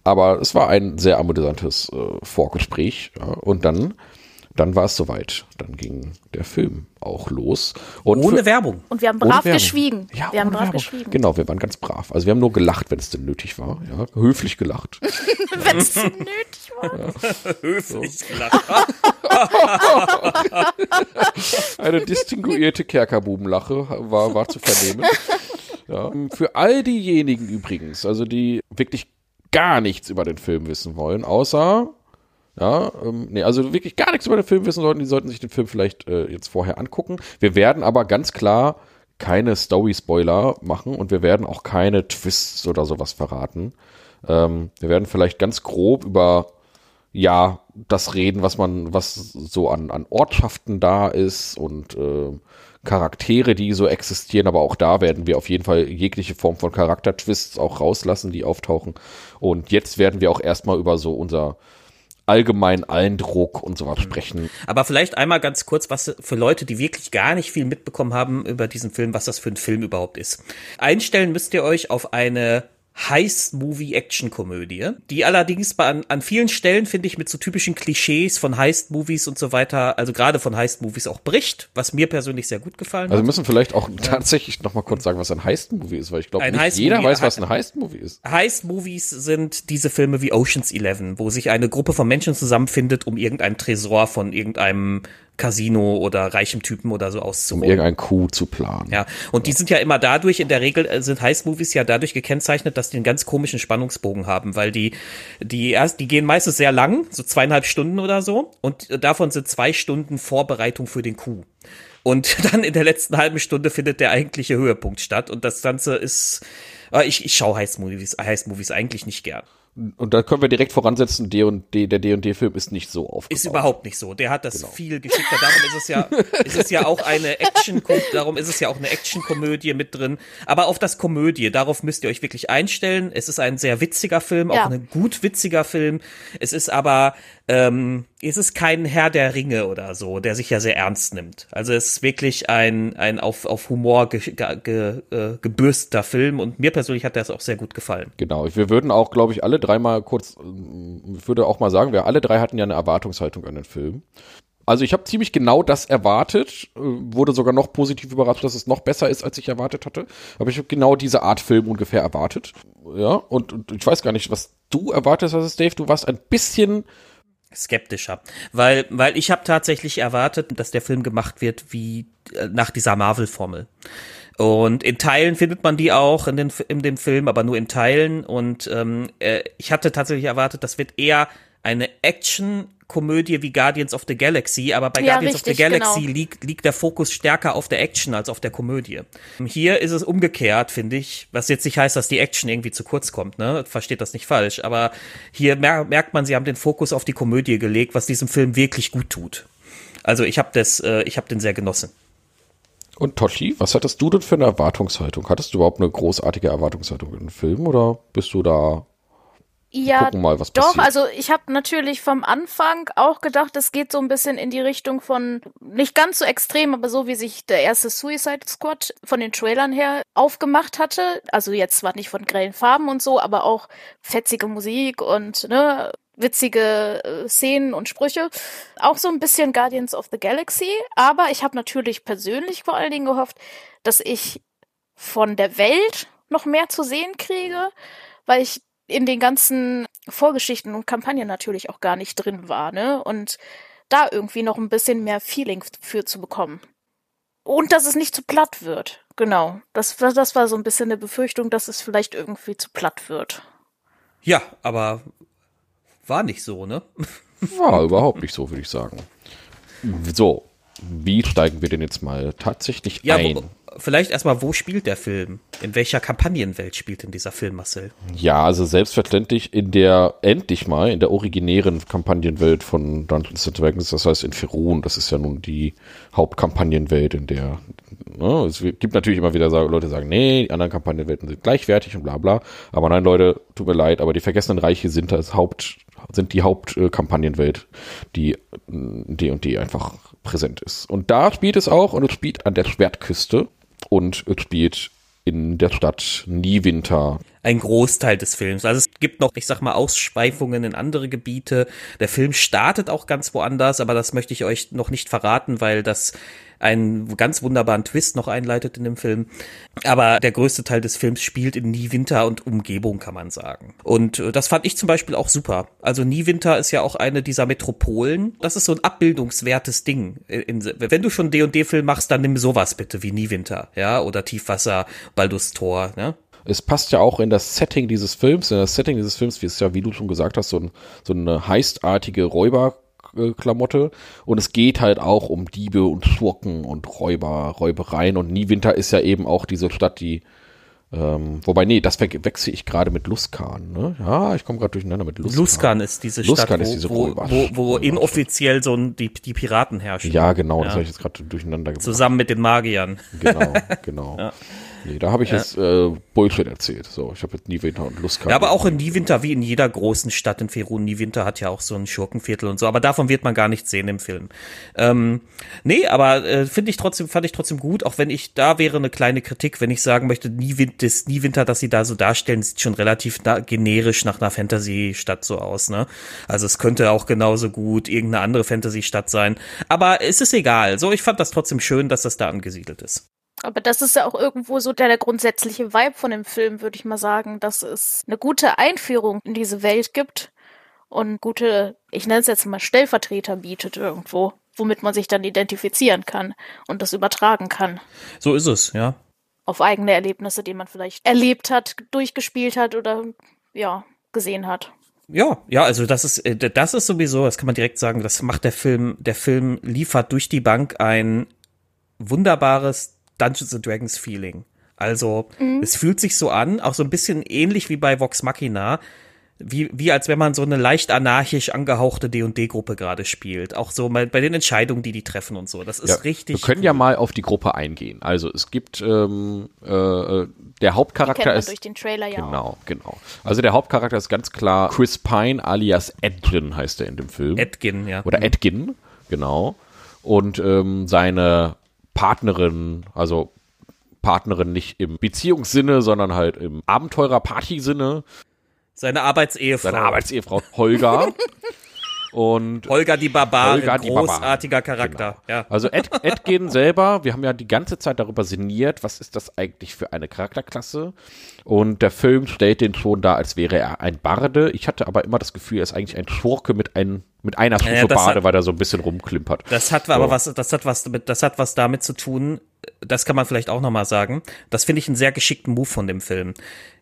Aber es war ein sehr amüsantes äh, Vorgespräch. Ja. Und dann dann war es soweit. Dann ging der Film auch los. Und Ohne für- Werbung. Und wir haben brav geschwiegen. Ja, wir haben ohne brav Werbung. geschwiegen. Genau, wir waren ganz brav. Also wir haben nur gelacht, wenn es denn nötig war. Ja, höflich gelacht. Wenn es nötig war. Höflich gelacht. Eine distinguierte Kerkerbubenlache war, war zu vernehmen. Ja. Für all diejenigen übrigens, also die wirklich gar nichts über den Film wissen wollen, außer, ja, ähm, nee, also wirklich gar nichts über den Film wissen sollten, die sollten sich den Film vielleicht äh, jetzt vorher angucken. Wir werden aber ganz klar keine Story-Spoiler machen und wir werden auch keine Twists oder sowas verraten. Ähm, wir werden vielleicht ganz grob über ja, das reden, was man, was so an, an Ortschaften da ist und äh, Charaktere, die so existieren, aber auch da werden wir auf jeden Fall jegliche Form von Charaktertwists auch rauslassen, die auftauchen. Und jetzt werden wir auch erstmal über so unser allgemeinen Eindruck und sowas sprechen. Aber vielleicht einmal ganz kurz, was für Leute, die wirklich gar nicht viel mitbekommen haben über diesen Film, was das für ein Film überhaupt ist. Einstellen müsst ihr euch auf eine Heist-Movie-Action-Komödie, die allerdings an, an vielen Stellen, finde ich, mit so typischen Klischees von Heist-Movies und so weiter, also gerade von Heist-Movies auch bricht, was mir persönlich sehr gut gefallen Also wir hat. müssen vielleicht auch tatsächlich noch mal kurz sagen, was ein Heist-Movie ist, weil ich glaube, nicht jeder weiß, was ein Heist-Movie ist. Heist-Movies sind diese Filme wie Ocean's Eleven, wo sich eine Gruppe von Menschen zusammenfindet, um irgendein Tresor von irgendeinem Casino oder reichem Typen oder so Um auszuholen. irgendein Coup zu planen. Ja, und die sind ja immer dadurch, in der Regel äh, sind Heist-Movies ja dadurch gekennzeichnet, dass die einen ganz komischen Spannungsbogen haben, weil die, die erst, die gehen meistens sehr lang, so zweieinhalb Stunden oder so, und äh, davon sind zwei Stunden Vorbereitung für den Coup. Und dann in der letzten halben Stunde findet der eigentliche Höhepunkt statt und das Ganze ist, äh, ich, ich schaue Heist-Movies, Heist-Movies eigentlich nicht gern. Und da können wir direkt voransetzen, D und D, der D&D-Film ist nicht so aufgebaut. Ist überhaupt nicht so. Der hat das viel geschickter. Darum ist es ja, ist es ja auch eine Action, darum ist es ja auch eine Action-Komödie mit drin. Aber auf das Komödie, darauf müsst ihr euch wirklich einstellen. Es ist ein sehr witziger Film, auch Ja. ein gut witziger Film. Es ist aber, ähm, es ist kein Herr der Ringe oder so, der sich ja sehr ernst nimmt. Also es ist wirklich ein, ein auf, auf Humor ge, ge, ge, äh, gebürsteter Film und mir persönlich hat das auch sehr gut gefallen. Genau, wir würden auch, glaube ich, alle dreimal kurz, ähm, ich würde auch mal sagen, wir alle drei hatten ja eine Erwartungshaltung an den Film. Also ich habe ziemlich genau das erwartet, äh, wurde sogar noch positiv überrascht, dass es noch besser ist, als ich erwartet hatte. Aber ich habe genau diese Art Film ungefähr erwartet. Ja, und, und ich weiß gar nicht, was du erwartet hast, Dave. Du warst ein bisschen, skeptischer, weil weil ich habe tatsächlich erwartet, dass der Film gemacht wird wie äh, nach dieser Marvel-Formel. Und in Teilen findet man die auch in, den, in dem Film, aber nur in Teilen. Und ähm, äh, ich hatte tatsächlich erwartet, das wird eher eine Action-Komödie wie Guardians of the Galaxy, aber bei Ja, Guardians of richtig, the Galaxy genau. liegt, liegt der Fokus stärker auf der Action als auf der Komödie. Hier ist es umgekehrt, finde ich, was jetzt nicht heißt, dass die Action irgendwie zu kurz kommt, ne? Versteht das nicht falsch, aber hier mer merkt man, sie haben den Fokus auf die Komödie gelegt, was diesem Film wirklich gut tut. Also ich habe das, äh, ich habe den sehr genossen. Und Toshi, was hattest du denn für eine Erwartungshaltung? Hattest du überhaupt eine großartige Erwartungshaltung in den Film oder bist du da? Ja, gucken mal, was doch, passiert. also ich habe natürlich vom Anfang auch gedacht, es geht so ein bisschen in die Richtung von, nicht ganz so extrem, aber so wie sich der erste Suicide Squad von den Trailern her aufgemacht hatte. Also jetzt zwar nicht von grellen Farben und so, aber auch fetzige Musik und ne, witzige äh, Szenen und Sprüche. Auch so ein bisschen Guardians of the Galaxy. Aber ich habe natürlich persönlich vor allen Dingen gehofft, dass ich von der Welt noch mehr zu sehen kriege, weil ich in den ganzen Vorgeschichten und Kampagnen natürlich auch gar nicht drin war, ne? Und da irgendwie noch ein bisschen mehr Feeling für zu bekommen. Und dass es nicht zu platt wird. Genau. Das, war- das war so ein bisschen eine Befürchtung, dass es vielleicht irgendwie zu platt wird. Ja, aber war nicht so, ne? War überhaupt nicht so, würde ich sagen. So, wie steigen wir denn jetzt mal tatsächlich Ja, ein? wo, vielleicht erstmal, wo spielt der Film? In welcher Kampagnenwelt spielt denn dieser Film, Marcel? Ja, also selbstverständlich in der, endlich mal, in der originären Kampagnenwelt von Dungeons and Dragons, das heißt in Ferun, das ist ja nun die Hauptkampagnenwelt, in der, ne, es gibt natürlich immer wieder Leute, die sagen, nee, die anderen Kampagnenwelten sind gleichwertig und bla bla, aber nein, Leute, tut mir leid, aber die Vergessenen Reiche sind das Haupt, sind die Hauptkampagnenwelt, die D und D einfach präsent ist. Und da spielt es auch, und es spielt an der Schwertküste, und es spielt in der Stadt Niewinter. Ein Großteil des Films. Also es gibt noch, ich sag mal, Ausschweifungen in andere Gebiete. Der Film startet auch ganz woanders, aber das möchte ich euch noch nicht verraten, weil das einen ganz wunderbaren Twist noch einleitet in dem Film. Aber der größte Teil des Films spielt in Niewinter und Umgebung, kann man sagen. Und äh, das fand ich zum Beispiel auch super. Also Niewinter ist ja auch eine dieser Metropolen. Das ist so ein abbildungswertes Ding. In, wenn du schon D&D-Film machst, dann nimm sowas bitte wie Niewinter, ja, oder Tiefwasser, Baldus Tor, ne? Es passt ja auch in das Setting dieses Films. In das Setting dieses Films, wie es ja, wie du schon gesagt hast, so, ein, so eine heistartige Räuber Klamotte und es geht halt auch um Diebe und Schurken und Räuber, Räubereien und Niewinter ist ja eben auch diese Stadt, die ähm, wobei, nee, das wechsle ich gerade mit Luskan. Ne? Ja, ich komme gerade durcheinander mit Luskan. Luskan ist diese Luskan Stadt, wo, ist diese wo, wo, wo inoffiziell so die, die Piraten herrschen. Ja, genau, ja. das habe ich jetzt gerade durcheinander gebracht. Zusammen mit den Magiern. Genau, genau. ja. Nee, da habe ich jetzt äh, Bullshit erzählt. So, ich habe jetzt Niewinter und Lust gehabt. Ja, aber auch in Niewinter, wie in jeder großen Stadt in Ferun, Niewinter hat ja auch so ein Schurkenviertel und so, aber davon wird man gar nicht sehen im Film. Ähm, nee, aber äh, finde ich trotzdem, fand ich trotzdem gut, auch wenn ich, da wäre eine kleine Kritik, wenn ich sagen möchte, Niewinter, das Niewinter, das sie da so darstellen, sieht schon relativ na, generisch nach einer Fantasy-Stadt so aus, ne? Also es könnte auch genauso gut irgendeine andere Fantasy-Stadt sein. Aber es ist egal. So, ich fand das trotzdem schön, dass das da angesiedelt ist. Aber das ist ja auch irgendwo so der, der grundsätzliche Vibe von dem Film, würde ich mal sagen, dass es eine gute Einführung in diese Welt gibt und gute, ich nenne es jetzt mal Stellvertreter bietet irgendwo, womit man sich dann identifizieren kann und das übertragen kann. So ist es, ja. Auf eigene Erlebnisse, die man vielleicht erlebt hat, durchgespielt hat oder ja, gesehen hat. Ja, ja, also das ist äh, das ist sowieso, das kann man direkt sagen, das macht der Film, der Film liefert durch die Bank ein wunderbares Dungeons and Dragons Feeling. Also, mhm. es fühlt sich so an, auch so ein bisschen ähnlich wie bei Vox Machina, wie, wie als wenn man so eine leicht anarchisch angehauchte D&D-Gruppe gerade spielt. Auch so bei, bei den Entscheidungen, die die treffen und so. Das ist ja, richtig. Wir können cool. ja mal auf die Gruppe eingehen. Also es gibt ähm, äh, der Hauptcharakter ist durch den Trailer ja genau, auch. genau. Also der Hauptcharakter ist ganz klar Chris Pine alias Edgin heißt er in dem Film. Edgin, ja. Oder Edgin, genau. Und ähm, seine Partnerin, also Partnerin nicht im Beziehungssinne, sondern halt im Abenteurer-Party-Sinne. Seine Arbeitsehefrau. Seine Arbeitsehefrau Holger. Und Holger die Barbarin, Holger die großartiger Barbarin. Charakter. Genau. Ja. Also Ed, Edgin selber, wir haben ja die ganze Zeit darüber sinniert, was ist das eigentlich für eine Charakterklasse? Und der Film stellt den schon da, als wäre er ein Barde. Ich hatte aber immer das Gefühl, er ist eigentlich ein Schurke mit einem mit einer Stufe ja, Bade, hat, weil er so ein bisschen rumklimpert. Das hat so. aber was, das hat was damit, das hat was damit zu tun. Das kann man vielleicht auch noch mal sagen. Das finde ich einen sehr geschickten Move von dem Film.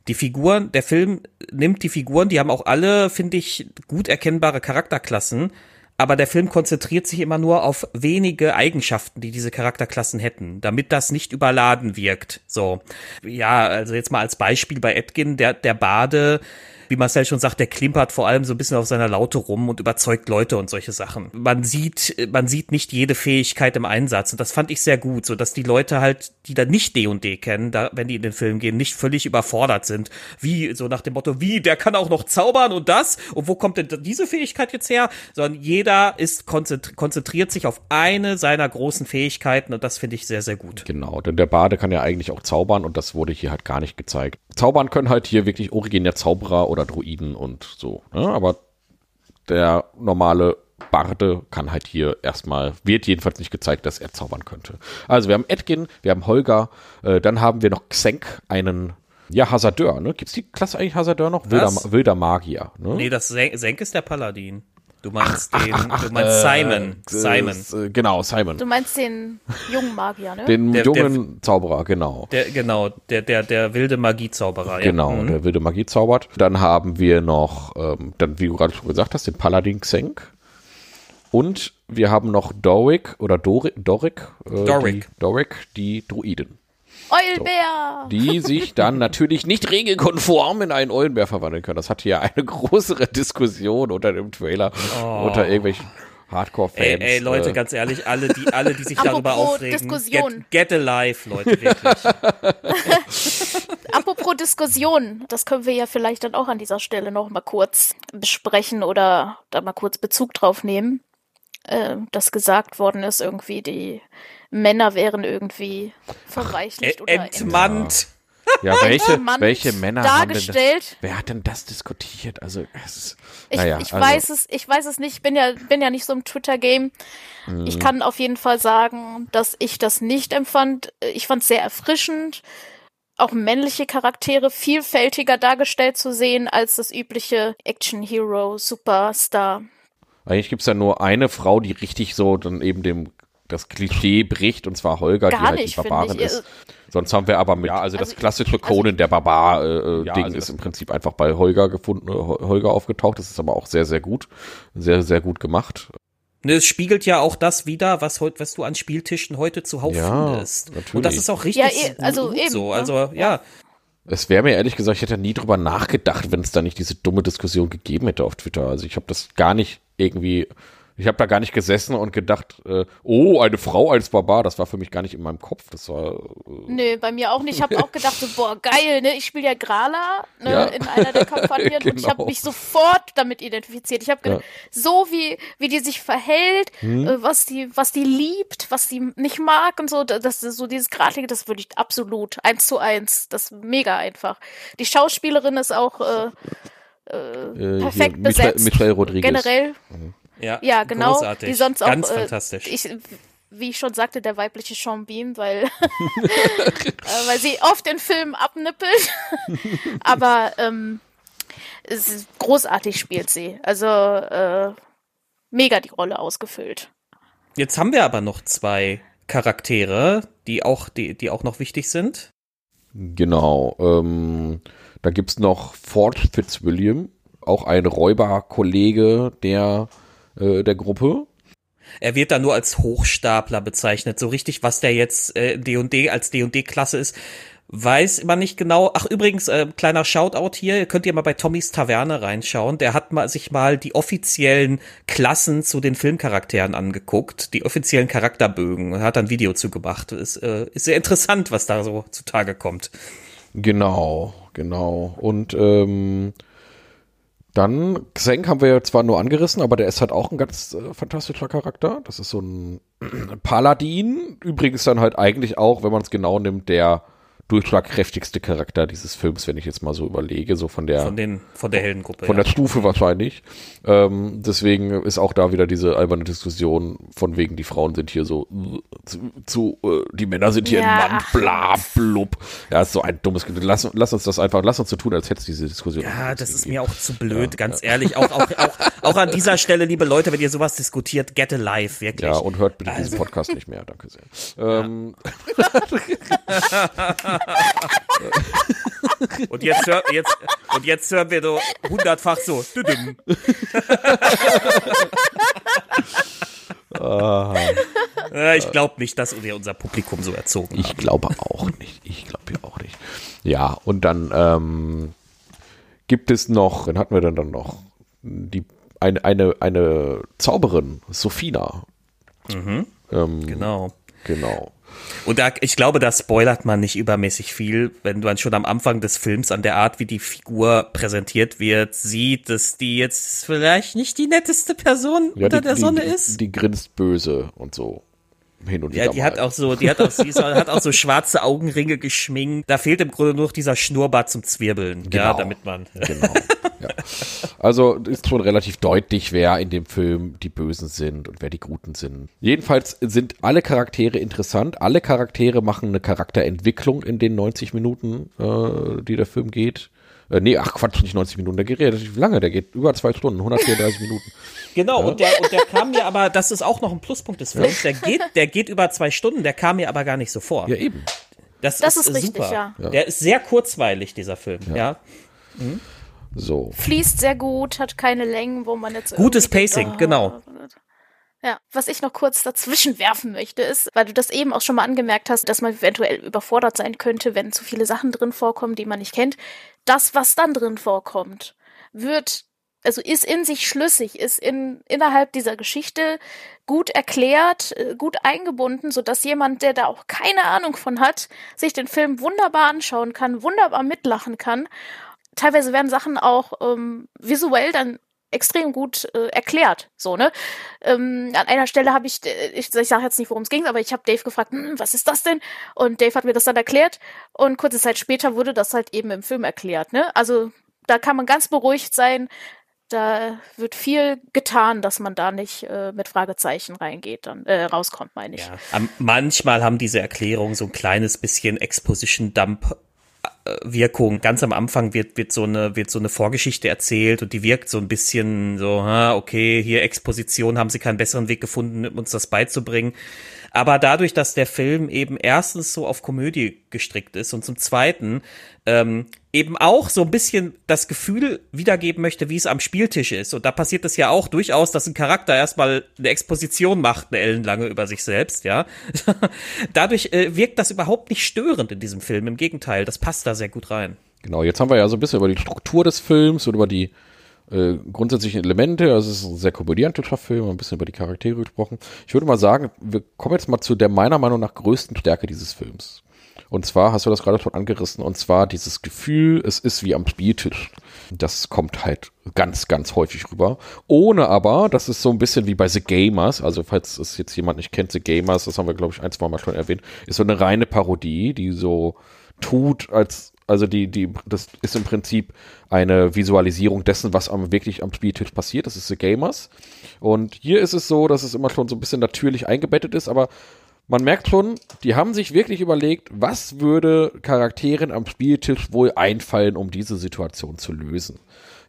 Die Figuren, der Film nimmt die Figuren, die haben auch alle, finde ich, gut erkennbare Charakterklassen, aber der Film konzentriert sich immer nur auf wenige Eigenschaften, die diese Charakterklassen hätten, damit das nicht überladen wirkt. So. Ja, also jetzt mal als Beispiel bei Edgin, der, der Bade, wie Marcel schon sagt, der klimpert vor allem so ein bisschen auf seiner Laute rum und überzeugt Leute und solche Sachen. Man sieht, man sieht nicht jede Fähigkeit im Einsatz und das fand ich sehr gut, so dass die Leute halt, die da nicht D&D kennen, da, wenn die in den Film gehen, nicht völlig überfordert sind. Wie, so nach dem Motto, wie, der kann auch noch zaubern und das? Und wo kommt denn diese Fähigkeit jetzt her? Sondern jeder ist konzentri konzentriert sich auf eine seiner großen Fähigkeiten und das finde ich sehr, sehr gut. Genau, denn der Bade kann ja eigentlich auch zaubern und das wurde hier halt gar nicht gezeigt. Zaubern können halt hier wirklich originär Zauberer oder Druiden und so. Ne? Aber der normale Barde kann halt hier erstmal, wird jedenfalls nicht gezeigt, dass er zaubern könnte. Also wir haben Edgin, wir haben Holger, äh, dann haben wir noch Xenk, einen ja, Hazardeur, ne? Gibt's die Klasse eigentlich Hazardeur noch? Wilder, wilder, Magier, ne? Nee, das Senk ist der Paladin. Du meinst ach, den, ach, ach, du meinst äh, Simon. Simon. Äh, genau, Simon. Du meinst den jungen Magier, ne? Den der, jungen der, Zauberer, genau. Der, genau, der, der, der wilde Magiezauberer, ja. Genau, mhm. der wilde Magie zaubert. Dann haben wir noch, ähm, dann, wie du gerade schon gesagt hast, den Paladin Xenk. Und wir haben noch Doric oder Doric, Doric, äh, Doric. Die, Doric, die Druiden. Eulenbär! So, die sich dann natürlich nicht regelkonform in einen Eulenbär verwandeln können. Das hat hier eine größere Diskussion unter dem Trailer, oh. unter irgendwelchen Hardcore-Fans. Ey, ey, Leute, äh. ganz ehrlich, alle, die, alle, die sich darüber aufregen, Diskussion. Get, get alive, Leute, wirklich. Apropos Diskussion, das können wir ja vielleicht dann auch an dieser Stelle noch mal kurz besprechen oder da mal kurz Bezug drauf nehmen, äh, dass gesagt worden ist, irgendwie die Männer wären irgendwie verweichlicht oder entmannt. Ja, welche, welche Männer haben denn das, dargestellt. Wer hat denn das diskutiert? Also, es ist, Ich, naja, ich also, weiß es, ich weiß es nicht. Ich bin ja, bin ja nicht so im Twitter-Game. Mhm. Ich kann auf jeden Fall sagen, dass ich das nicht empfand. Ich fand es sehr erfrischend, auch männliche Charaktere vielfältiger dargestellt zu sehen als das übliche Action-Hero, Superstar. Eigentlich gibt's ja nur eine Frau, die richtig so dann eben dem das Klischee bricht, und zwar Holger, die Gar halt nicht, die Barbarin ich. ist. Sonst haben wir aber mit, ja, also, das Also, klassische also- Conan der Barbar-Ding Ja, also ist das- im Prinzip einfach bei Holger gefunden, äh, Hol- Holger aufgetaucht. Das ist aber auch sehr, sehr gut. Sehr, sehr gut gemacht. Ne, es spiegelt ja auch das wieder, was heut, was du an Spieltischen heute zuhauf Ja, findest. natürlich. Und das ist auch richtig Ja, eh- gut, also gut eben, so. ne? Also ja, Es wäre mir ehrlich gesagt, ich hätte nie drüber nachgedacht, wenn es da nicht diese dumme Diskussion gegeben hätte auf Twitter. Also ich habe das gar nicht irgendwie, ich habe da gar nicht gesessen und gedacht, äh, oh, eine Frau als Barbar, das war für mich gar nicht in meinem Kopf. Das war, äh, Nö, bei mir auch nicht. Ich habe auch gedacht, so, boah, geil, ne? Ich spiele ja Grala ne, Ja. in einer der Kampagnen und ich habe Genau. mich sofort damit identifiziert. Ich habe gedacht, so wie wie die sich verhält, Hm. äh, was die was die liebt, was die nicht mag und so, da- das ist so dieses Gradlige, das würde ich absolut eins zu eins, das ist mega einfach. Die Schauspielerin ist auch äh, äh, perfekt hier, Michelle, besetzt. Michelle Rodriguez. generell ja, ja, genau, großartig. die sonst auch ganz äh, fantastisch. Ich, wie ich schon sagte, der weibliche Sean Bean, weil, äh, weil sie oft in Filmen abnippelt. Aber ähm, es ist, großartig spielt sie. Also äh, mega die Rolle ausgefüllt. Jetzt haben wir aber noch zwei Charaktere, die auch, die, die auch noch wichtig sind. Genau. Ähm, da gibt's noch Ford Fitzwilliam, auch ein Räuberkollege der, äh, der Gruppe. Er wird da nur als Hochstapler bezeichnet. So richtig, was der jetzt äh, D&D als D&D-Klasse ist, weiß man nicht genau. Ach, übrigens, äh, kleiner Shoutout hier, könnt ihr mal bei Tommys Taverne reinschauen. Der hat mal sich mal die offiziellen Klassen zu den Filmcharakteren angeguckt, die offiziellen Charakterbögen, und hat dann ein Video zugemacht. Ist, äh, ist sehr interessant, was da so zutage kommt. Genau, genau. Und ähm, dann, Xenk haben wir ja zwar nur angerissen, aber der ist halt auch ein ganz äh, fantastischer Charakter. Das ist so ein Paladin. Übrigens dann halt eigentlich auch, wenn man es genau nimmt, der durchschlagkräftigste Charakter dieses Films, wenn ich jetzt mal so überlege, so von der Von den, von der Heldengruppe. von ja. der Stufe wahrscheinlich. Ähm, deswegen ist auch da wieder diese alberne Diskussion von wegen, die Frauen sind hier so zu, zu äh, die Männer sind hier Ja, im Mann, bla, blub. Ja, ist so ein dummes, lass, lass uns das einfach, lass uns so tun, als hätte es diese Diskussion. Ja, das ist mir auch zu blöd, ganz ehrlich. Auch, auch, auch, auch an dieser Stelle, liebe Leute, wenn ihr sowas diskutiert, get alive, wirklich. Ja, und hört bitte Also diesen Podcast nicht mehr, danke sehr. Ähm, Und jetzt, jetzt, und jetzt hören wir so hundertfach so. düdüm. Ja, ich glaube nicht, dass wir unser Publikum so erzogen Ich haben. glaube auch nicht. Ich glaube ja auch nicht. Ja, und dann ähm, gibt es noch, wen hatten wir denn dann noch? Die, eine, eine, eine Zauberin, Sophina. Ähm, Genau. Genau. Und da, ich glaube, da spoilert man nicht übermäßig viel, wenn man schon am Anfang des Films an der Art, wie die Figur präsentiert wird, sieht, dass die jetzt vielleicht nicht die netteste Person Ja, unter die, der Sonne die, ist. Die grinst böse und so. Hin und Ja, wieder die mal. hat auch so, die hat auch, ist, hat auch so schwarze Augenringe geschminkt. Da fehlt im Grunde nur noch dieser Schnurrbart zum Zwirbeln. Ja, Genau. damit man. Genau. ja. Also ist schon relativ deutlich, wer in dem Film die Bösen sind und wer die Guten sind. Jedenfalls sind alle Charaktere interessant. Alle Charaktere machen eine Charakterentwicklung in den 90 Minuten, äh, die der Film geht. Äh, nee, ach Quatsch, nicht 90 Minuten, der geht relativ lange, der geht über zwei Stunden, 134 Minuten. Genau, und, der, und der kam mir aber, das ist auch noch ein Pluspunkt des Films, der geht, der geht über zwei Stunden, der kam mir aber gar nicht so vor. Ja, eben. Das, Das ist, ist richtig, super. ja. Der ist sehr kurzweilig, dieser Film, ja. So. Fließt sehr gut, hat keine Längen, wo man jetzt. Gutes irgendwie denkt, Pacing, oh, genau. Ja, was ich noch kurz dazwischen werfen möchte, ist, weil du das eben auch schon mal angemerkt hast, dass man eventuell überfordert sein könnte, wenn zu viele Sachen drin vorkommen, die man nicht kennt. Das, was dann drin vorkommt, wird, also ist in sich schlüssig, ist in, innerhalb dieser Geschichte gut erklärt, äh, gut eingebunden, so dass jemand, der da auch keine Ahnung von hat, sich den Film wunderbar anschauen kann, wunderbar mitlachen kann. Teilweise werden Sachen auch ähm, visuell dann extrem gut äh, erklärt. So, ne? Ähm, an einer Stelle habe ich, äh, ich, ich sage jetzt nicht, worum es ging, aber ich habe Dave gefragt, hm, was ist das denn? Und Dave hat mir das dann erklärt und kurze Zeit später wurde das halt eben im Film erklärt, ne? Also da kann man ganz beruhigt sein. Da wird viel getan, dass man da nicht äh, mit Fragezeichen reingeht, dann äh, rauskommt, meine ich. Ja, manchmal haben diese Erklärungen so ein kleines bisschen Exposition Dump Wirkung. Ganz am Anfang wird, wird so eine, wird so eine Vorgeschichte erzählt und die wirkt so ein bisschen so, okay, hier Exposition, haben sie keinen besseren Weg gefunden, uns das beizubringen. Aber dadurch, dass der Film eben erstens so auf Komödie gestrickt ist und zum zweiten ähm, eben auch so ein bisschen das Gefühl wiedergeben möchte, wie es am Spieltisch ist. Und da passiert es ja auch durchaus, dass ein Charakter erstmal eine Exposition macht, eine ellenlange über sich selbst, ja. Dadurch äh, wirkt das überhaupt nicht störend in diesem Film. Im Gegenteil, das passt da sehr gut rein. Genau, jetzt haben wir ja so ein bisschen über die Struktur des Films und über die äh, grundsätzlichen Elemente. Also es ist ein sehr komödiantischer Film, ein bisschen über die Charaktere gesprochen. Ich würde mal sagen, wir kommen jetzt mal zu der meiner Meinung nach größten Stärke dieses Films. Und zwar hast du das gerade schon angerissen, und zwar dieses Gefühl, es ist wie am Spieltisch. Das kommt halt ganz, ganz häufig rüber. Ohne aber, das ist so ein bisschen wie bei The Gamers, also falls es jetzt jemand nicht kennt, The Gamers, das haben wir, glaube ich, ein, zwei Mal schon erwähnt, ist so eine reine Parodie, die so tut, als also die, die, das ist im Prinzip eine Visualisierung dessen, was am, wirklich am Spieltisch passiert. Das ist The Gamers. Und hier ist es so, dass es immer schon so ein bisschen natürlich eingebettet ist, aber man merkt schon, die haben sich wirklich überlegt, was würde Charakteren am Spieltisch wohl einfallen, um diese Situation zu lösen.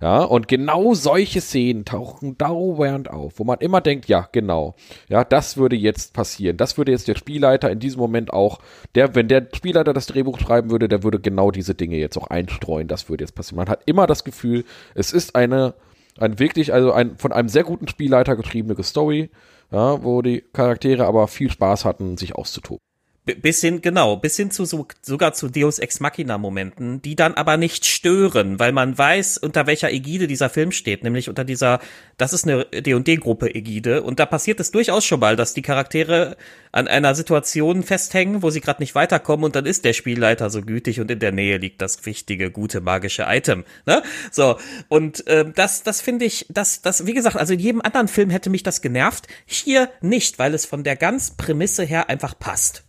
Ja, und genau solche Szenen tauchen dauernd auf, wo man immer denkt, ja, genau, ja, das würde jetzt passieren. Das würde jetzt der Spielleiter in diesem Moment auch, der, wenn der Spielleiter das Drehbuch schreiben würde, der würde genau diese Dinge jetzt auch einstreuen. Das würde jetzt passieren. Man hat immer das Gefühl, es ist eine, ein wirklich, also ein von einem sehr guten Spielleiter geschriebene Story, ja, wo die Charaktere aber viel Spaß hatten, sich auszutoben bis hin, genau, bis hin zu so, sogar zu Deus Ex Machina Momenten, die dann aber nicht stören, weil man weiß, unter welcher Ägide dieser Film steht, nämlich unter dieser, das ist eine D&D Gruppe Ägide und da passiert es durchaus schon mal, dass die Charaktere an einer Situation festhängen, wo sie gerade nicht weiterkommen und dann ist der Spielleiter so gütig und in der Nähe liegt das wichtige, gute, magische Item, ne? So, und äh, das, das finde ich, das, das, wie gesagt, also in jedem anderen Film hätte mich das genervt, hier nicht, weil es von der ganz Prämisse her einfach passt.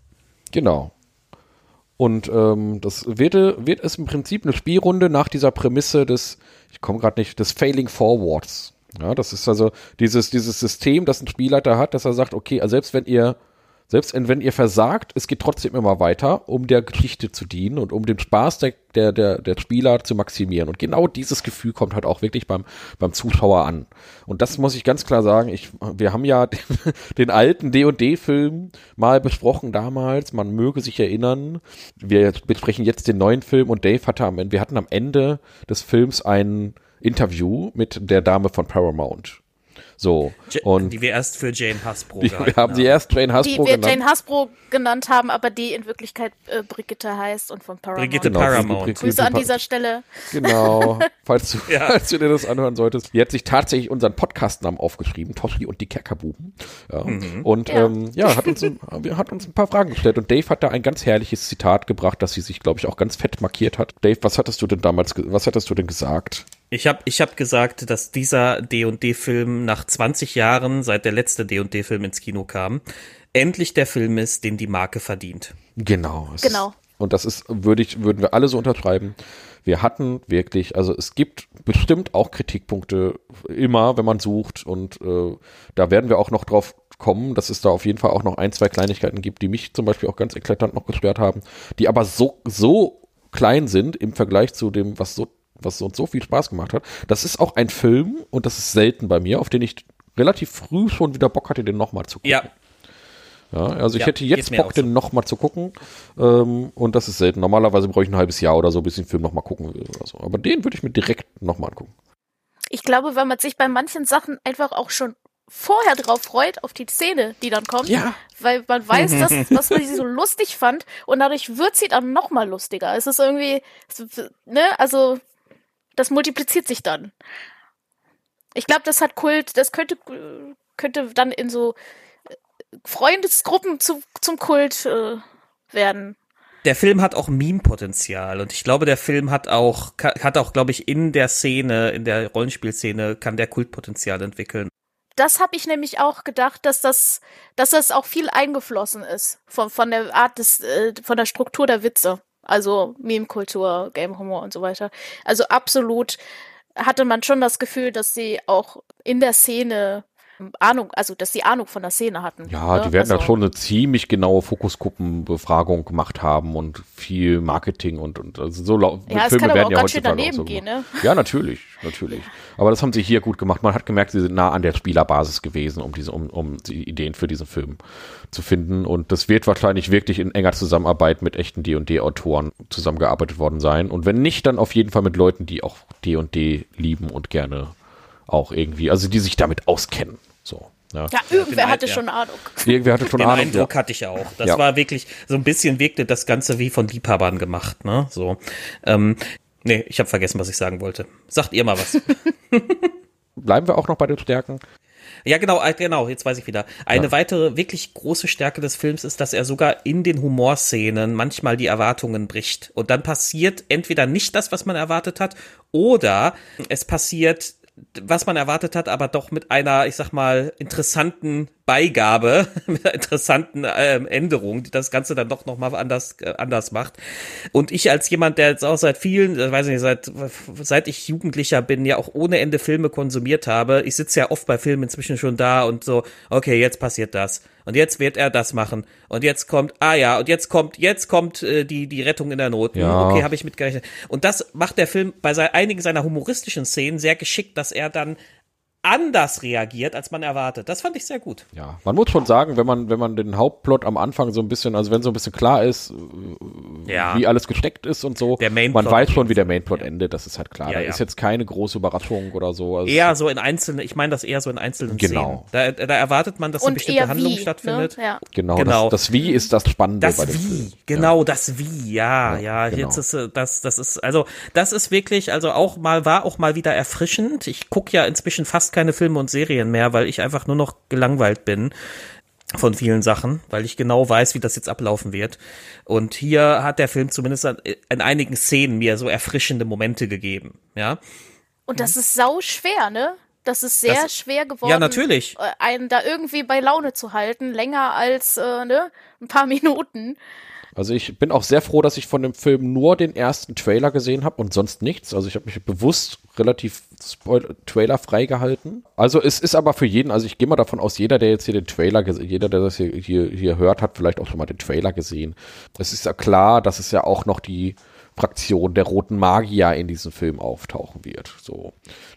Genau. Und ähm, das wird, wird es im Prinzip eine Spielrunde nach dieser Prämisse des, ich komme gerade nicht, des Failing Forwards. Ja, das ist also dieses, dieses System, das ein Spielleiter hat, dass er sagt, okay, also selbst wenn ihr selbst wenn ihr versagt, es geht trotzdem immer weiter, um der Geschichte zu dienen und um den Spaß der, der, der, der Spieler zu maximieren. Und genau dieses Gefühl kommt halt auch wirklich beim, beim Zuschauer an. Und das muss ich ganz klar sagen. Ich, wir haben ja den, den alten D&D-Film mal besprochen damals. Man möge sich erinnern. Wir besprechen jetzt den neuen Film und Dave hatte am Ende, wir hatten am Ende des Films ein Interview mit der Dame von Paramount. So. und die wir erst für Jane Hasbro die, Wir haben sie erst Jane Hasbro genannt. Die wir genannt. Jane Hasbro genannt haben, aber die in Wirklichkeit äh, Brigitte heißt und von Paramount. Brigitte genau, Paramount. Brigitte Grüße an dieser Stelle. Genau. falls, du, ja. falls du dir das anhören solltest. Die hat sich tatsächlich unseren Podcastnamen aufgeschrieben, Toshi und die Kerkerbuben. Ja. Mhm. Und ja, ähm, ja hat, uns ein, hat uns ein paar Fragen gestellt. Und Dave hat da ein ganz herrliches Zitat gebracht, das sie sich, glaube ich, auch ganz fett markiert hat. Dave, was hattest du denn damals, was hattest du denn gesagt? Ich habe ich hab gesagt, dass dieser D&D-Film nach 20 Jahren, seit der letzte D&D-Film ins Kino kam, endlich der Film ist, den die Marke verdient. Genau. Genau. Und das ist, würde ich, würden wir alle so unterschreiben. Wir hatten wirklich, also es gibt bestimmt auch Kritikpunkte immer, wenn man sucht und äh, da werden wir auch noch drauf kommen, dass es da auf jeden Fall auch noch ein, zwei Kleinigkeiten gibt, die mich zum Beispiel auch ganz eklatant noch gestört haben, die aber so, so klein sind im Vergleich zu dem, was so was uns so viel Spaß gemacht hat. Das ist auch ein Film, und das ist selten bei mir, auf den ich relativ früh schon wieder Bock hatte, den nochmal zu gucken. Ja. Ja, also ich ja, hätte jetzt Bock, den so. nochmal zu gucken. Ähm, und das ist selten. Normalerweise brauche ich ein halbes Jahr oder so, bis ich den Film nochmal gucken will oder so. Aber den würde ich mir direkt nochmal angucken. Ich glaube, weil man sich bei manchen Sachen einfach auch schon vorher drauf freut, auf die Szene, die dann kommt. Ja. Weil man weiß, dass, was man sie so lustig fand und dadurch wird sie dann nochmal lustiger. Es ist irgendwie, ne, also das multipliziert sich dann. Ich glaube, das hat Kult, das könnte, könnte dann in so äh, Freundesgruppen zu, zum Kult äh, werden. der Film hat auch Meme-Potenzial und ich glaube, der Film hat auch, hat auch, glaube ich, in der Szene, in der Rollenspielszene, kann der Kultpotenzial entwickeln. Das habe ich nämlich auch gedacht, dass das, dass das auch viel eingeflossen ist von, von der Art des, äh, von der Struktur der Witze. Also Meme-Kultur, Game-Humor und so weiter. Also absolut hatte man schon das Gefühl, dass sie auch in der Szene Ahnung, also dass sie Ahnung von der Szene hatten. Ja, ne? die werden also, da schon eine ziemlich genaue Fokusgruppenbefragung gemacht haben und viel Marketing und, und also so ja, Filme werden ja heutzutage daneben auch so gehen, ne? Ja, natürlich, natürlich. Aber das haben sie hier gut gemacht. Man hat gemerkt, sie sind nah an der Spielerbasis gewesen, um diese, um, um die Ideen für diesen Film zu finden. Und das wird wahrscheinlich wirklich in enger Zusammenarbeit mit echten D&D-Autoren zusammengearbeitet worden sein. Und wenn nicht, dann auf jeden Fall mit Leuten, die auch D&D lieben und gerne auch irgendwie, also die sich damit auskennen. So. Ja, ja irgendwer hatte ja. schon Ahnung. Irgendwer hatte schon Den Ahnung. Eindruck ja. hatte ich auch. Das ja. war wirklich, so ein bisschen wirkte das Ganze wie von Liebhabern gemacht, ne? So. Ähm, nee, ich habe vergessen, was ich sagen wollte. Sagt ihr mal was. Bleiben wir auch noch bei den Stärken? Ja, genau, äh, genau, jetzt weiß ich wieder. Eine ja. weitere wirklich große Stärke des Films ist, dass er sogar in den Humorszenen manchmal die Erwartungen bricht. Und dann passiert entweder nicht das, was man erwartet hat, oder es passiert was man erwartet hat, aber doch mit einer, ich sag mal, interessanten Beigabe, mit einer interessanten ähm, Änderung, die das Ganze dann doch nochmal anders, äh, anders macht. Und ich als jemand, der jetzt auch seit vielen, äh, weiß nicht, seit, seit ich Jugendlicher bin, ja auch ohne Ende Filme konsumiert habe, ich sitze ja oft bei Filmen inzwischen schon da und so, okay, jetzt passiert das und jetzt wird er das machen und jetzt kommt, ah ja, und jetzt kommt, jetzt kommt äh, die die Rettung in der Not. Ja. Okay, habe ich mitgerechnet. Und das macht der Film bei einigen seiner humoristischen Szenen sehr geschickt, dass er dann anders reagiert, als man erwartet. Das fand ich sehr gut. Ja, man muss schon sagen, wenn man, wenn man den Hauptplot am Anfang so ein bisschen, also wenn so ein bisschen klar ist, ja. wie alles gesteckt ist und so, man weiß schon, wie der Mainplot ja. endet, das ist halt klar. Ja, da ist jetzt keine große Überraschung oder so. Also eher so in einzelnen, ich meine das eher so in einzelnen genau. Szenen. Da, da erwartet man, dass und eine bestimmte Handlung wie, ne? stattfindet. Ne? Genau, genau. Das, das, Wie ist das Spannende. Das Wie, genau, das Wie, ja, ja, genau. jetzt ist äh, das, das ist, also das ist wirklich, also auch mal, war auch mal wieder erfrischend. Ich gucke ja inzwischen fast keine Filme und Serien mehr, weil ich einfach nur noch gelangweilt bin von vielen Sachen, weil ich genau weiß, wie das jetzt ablaufen wird. Und hier hat der Film zumindest in einigen Szenen mir so erfrischende Momente gegeben, ja. Und das ist sau schwer, ne? Das ist sehr das, schwer geworden, ja, natürlich. Äh, einen da irgendwie bei Laune zu halten, länger als äh, ne, ein paar Minuten. Also ich bin auch sehr froh, dass ich von dem Film nur den ersten Trailer gesehen habe und sonst nichts. Also ich habe mich bewusst relativ Trailer freigehalten. Also es ist aber für jeden, also ich gehe mal davon aus, jeder, der jetzt hier den Trailer, jeder, der das hier, hier, hier hört, hat vielleicht auch schon mal den Trailer gesehen. Es ist ja klar, dass es ja auch noch die Fraktion der roten Magier in diesem Film auftauchen wird. So.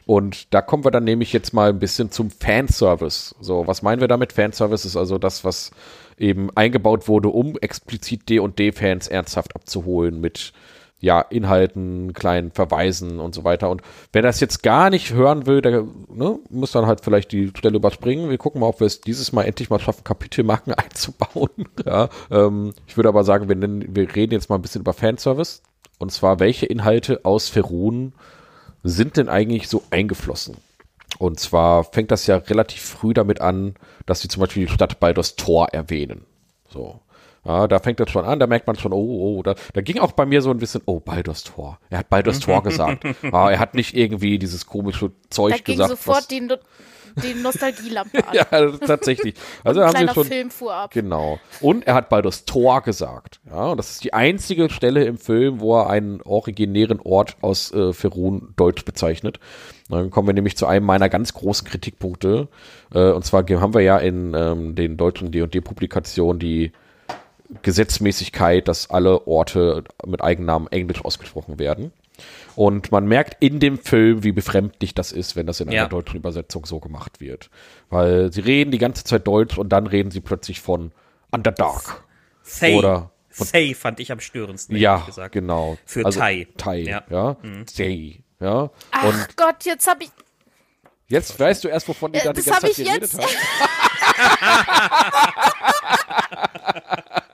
Und da kommen wir dann nämlich jetzt mal ein bisschen zum Fanservice. So, was meinen wir damit? Fanservice ist also das, was eben eingebaut wurde, um explizit D&D-Fans ernsthaft abzuholen mit ja, Inhalten, kleinen Verweisen und so weiter. Und wer das jetzt gar nicht hören will, der ne, muss dann halt vielleicht die Stelle überspringen. Wir gucken mal, ob wir es dieses Mal endlich mal schaffen, Kapitelmarken einzubauen. ja, ähm, ich würde aber sagen, wir, nennen, wir reden jetzt mal ein bisschen über Fanservice. Und zwar, welche Inhalte aus Ferun sind denn eigentlich so eingeflossen? Und zwar fängt das ja relativ früh damit an, dass sie zum Beispiel die Stadt Baldur's Tor erwähnen. So. Ja, da fängt das schon an, da merkt man schon, oh, oh, da, da ging auch bei mir so ein bisschen, oh, Baldur's Tor. Er hat Baldur's Tor gesagt. Ah, er hat nicht irgendwie dieses komische Zeug da ging gesagt. sofort was, die, die Nostalgielampe an. ja, tatsächlich. Also haben sie schon, Film fuhr ab. Genau. Und er hat Baldur's Tor gesagt. Ja, und das ist die einzige Stelle im Film, wo er einen originären Ort aus äh, Ferun deutsch bezeichnet. Dann kommen wir nämlich zu einem meiner ganz großen Kritikpunkte. Äh, und zwar haben wir ja in ähm, den deutschen D&D-Publikationen die Gesetzmäßigkeit, dass alle Orte mit Eigennamen Englisch ausgesprochen werden. Und man merkt in dem Film, wie befremdlich das ist, wenn das in einer ja. deutschen Übersetzung so gemacht wird. Weil sie reden die ganze Zeit Deutsch und dann reden sie plötzlich von Underdark. Say. Oder von, Say fand ich am störendsten. Ja, genau. Für also, Thai. Thai, ja. ja. Mhm. Say. Ja. Ach und Gott, jetzt habe ich. Jetzt weißt du erst, wovon die da die ganze Zeit geredet haben.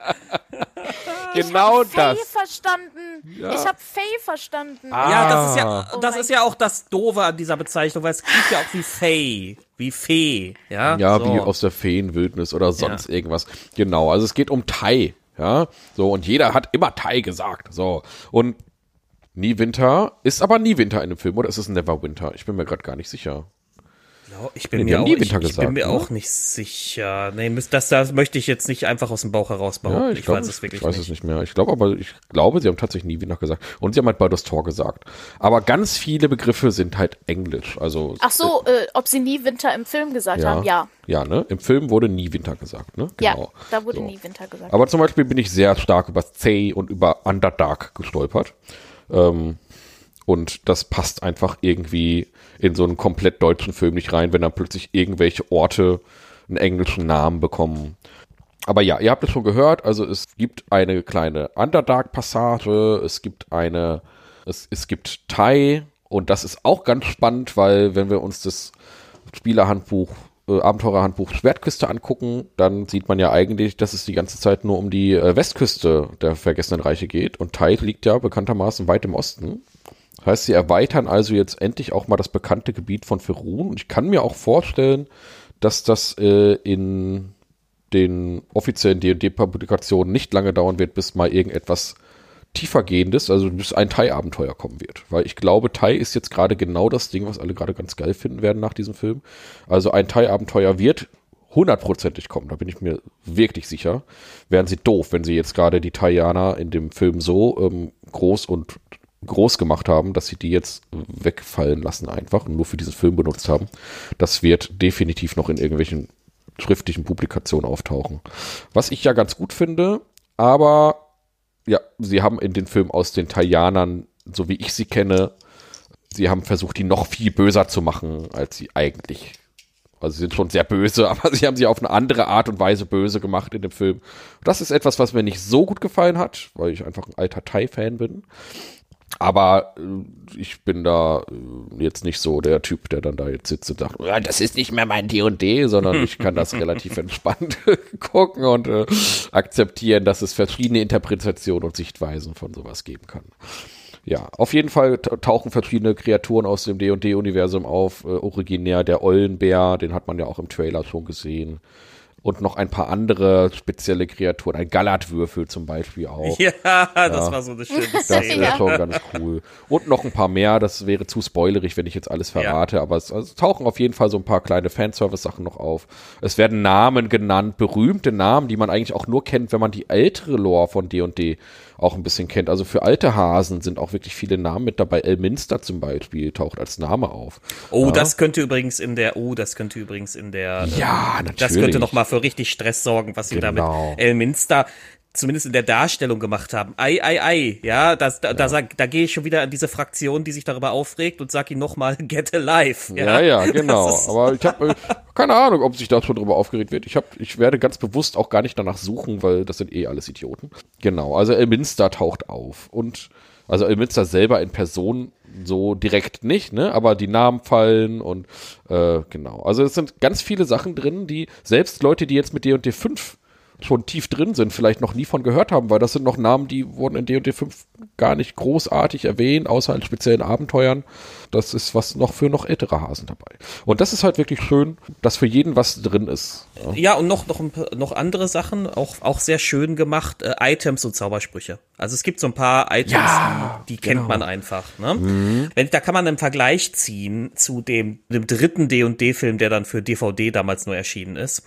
genau ich das. Faye verstanden. Ja. Ich habe Faye verstanden. Ah. Ja, das ist ja, oh das ist ja auch das Doofe an dieser Bezeichnung, weil es klingt ja auch wie Faye, wie Fee, ja. Ja, so. wie aus der Feenwildnis oder sonst ja. irgendwas. Genau, also es geht um Thai. Ja, so, und jeder hat immer Tai gesagt. So, und Nie Winter ist aber nie Winter in dem Film, oder ist es Never Winter? Ich bin mir gerade gar nicht sicher. Ich bin, Nee, mir auch, ich, Winter ich bin gesagt, mir ne? auch nicht sicher. Nee, das, das möchte ich jetzt nicht einfach aus dem Bauch heraus behaupten. Ja, ich, ich, glaub, weiß es wirklich ich weiß nicht. es nicht mehr. Ich glaube aber, ich glaube, sie haben tatsächlich nie Winter gesagt. Und sie haben halt Baldur's Tor gesagt. Aber ganz viele Begriffe sind halt Englisch. Also Ach so, äh, ob sie nie Winter im Film gesagt ja, haben? Ja. Ja, ne? Im Film wurde nie Winter gesagt, ne? Ja, Genau. da wurde So. nie Winter gesagt. Aber zum Beispiel bin ich sehr stark über Zay und über Underdark gestolpert. Ähm, und das passt einfach irgendwie in so einen komplett deutschen Film nicht rein, wenn dann plötzlich irgendwelche Orte einen englischen Namen bekommen. Aber ja, ihr habt es schon gehört, also es gibt eine kleine Underdark-Passage, es gibt eine, es, es gibt Thai und das ist auch ganz spannend, weil wenn wir uns das Spielerhandbuch, äh, Abenteurerhandbuch Schwertküste angucken, dann sieht man ja eigentlich, dass es die ganze Zeit nur um die äh, Westküste der Vergessenen Reiche geht und Thai liegt ja bekanntermaßen weit im Osten. Heißt, sie erweitern also jetzt endlich auch mal das bekannte Gebiet von Ferun. Und ich kann mir auch vorstellen, dass das äh, in den offiziellen D&D-Publikationen nicht lange dauern wird, bis mal irgendetwas tiefergehendes, also bis ein Thai-Abenteuer kommen wird. Weil ich glaube, Thai ist jetzt gerade genau das Ding, was alle gerade ganz geil finden werden nach diesem Film. Also ein Thai-Abenteuer wird hundertprozentig kommen, da bin ich mir wirklich sicher. Wären sie doof, wenn sie jetzt gerade die Thaianer in dem Film so ähm, groß und groß gemacht haben, dass sie die jetzt wegfallen lassen einfach und nur für diesen Film benutzt haben. Das wird definitiv noch in irgendwelchen schriftlichen Publikationen auftauchen. Was ich ja ganz gut finde, aber ja, sie haben in den Film aus den Thaianern, so wie ich sie kenne, sie haben versucht, die noch viel böser zu machen, als sie eigentlich. Also sie sind schon sehr böse, aber sie haben sie auf eine andere Art und Weise böse gemacht in dem Film. Das ist etwas, was mir nicht so gut gefallen hat, weil ich einfach ein alter Thai-Fan bin. Aber äh, ich bin da äh, jetzt nicht so der Typ, der dann da jetzt sitzt und sagt, "Ja, das ist nicht mehr mein D&D, sondern ich kann das relativ entspannt gucken und äh, akzeptieren, dass es verschiedene Interpretationen und Sichtweisen von sowas geben kann. Ja, auf jeden Fall ta- tauchen verschiedene Kreaturen aus dem D&D-Universum auf. Äh, originär der Eulenbär, den hat man ja auch im Trailer schon gesehen. Und noch ein paar andere spezielle Kreaturen. Ein Galatwürfel zum Beispiel auch. Ja, das war so eine schöne Das wäre Ja. schon ganz cool. Und noch ein paar mehr, das wäre zu spoilerig, wenn ich jetzt alles verrate, aber es, also es tauchen auf jeden Fall so ein paar kleine Fanservice-Sachen noch auf. Es werden Namen genannt, berühmte Namen, die man eigentlich auch nur kennt, wenn man die ältere Lore von D&D auch ein bisschen kennt. Also für alte Hasen sind auch wirklich viele Namen mit dabei. Elminster zum Beispiel taucht als Name auf. Oh, Ja. das könnte übrigens in der, oh, das könnte übrigens in der, Ja, ähm, natürlich. das könnte noch mal für richtig Stress sorgen, was sie da Genau. mit Elminster zumindest in der Darstellung gemacht haben. Ei, ei, ei, ja, das, da, da, sag, da gehe ich schon wieder an diese Fraktion, die sich darüber aufregt und sag ihnen noch mal, get alive. Ja, ja, genau. Das ist- Aber ich habe äh, keine Ahnung, ob sich da schon drüber aufgeregt wird. Ich, hab, ich werde ganz bewusst auch gar nicht danach suchen, weil das sind eh alles Idioten. Genau, also Elminster taucht auf. Und also Elminster selber in Person so direkt nicht, ne? Aber die Namen fallen und äh, genau. Also es sind ganz viele Sachen drin, die selbst Leute, die jetzt mit D&D 5 schon tief drin sind, vielleicht noch nie von gehört haben, weil das sind noch Namen, die wurden in D&D 5 gar nicht großartig erwähnt, außer in speziellen Abenteuern. Das ist was noch für noch ältere Hasen dabei. Und das ist halt wirklich schön, dass für jeden was drin ist. Ja. Ja, und noch, noch, noch andere Sachen, auch, auch sehr schön gemacht, äh, Items und Zaubersprüche. Also es gibt so ein paar Items, Ja, die, die kennt genau. man einfach. Ne? Wenn, da kann man einen Vergleich ziehen zu dem, dem dritten D&D-Film, der dann für DVD damals nur erschienen ist.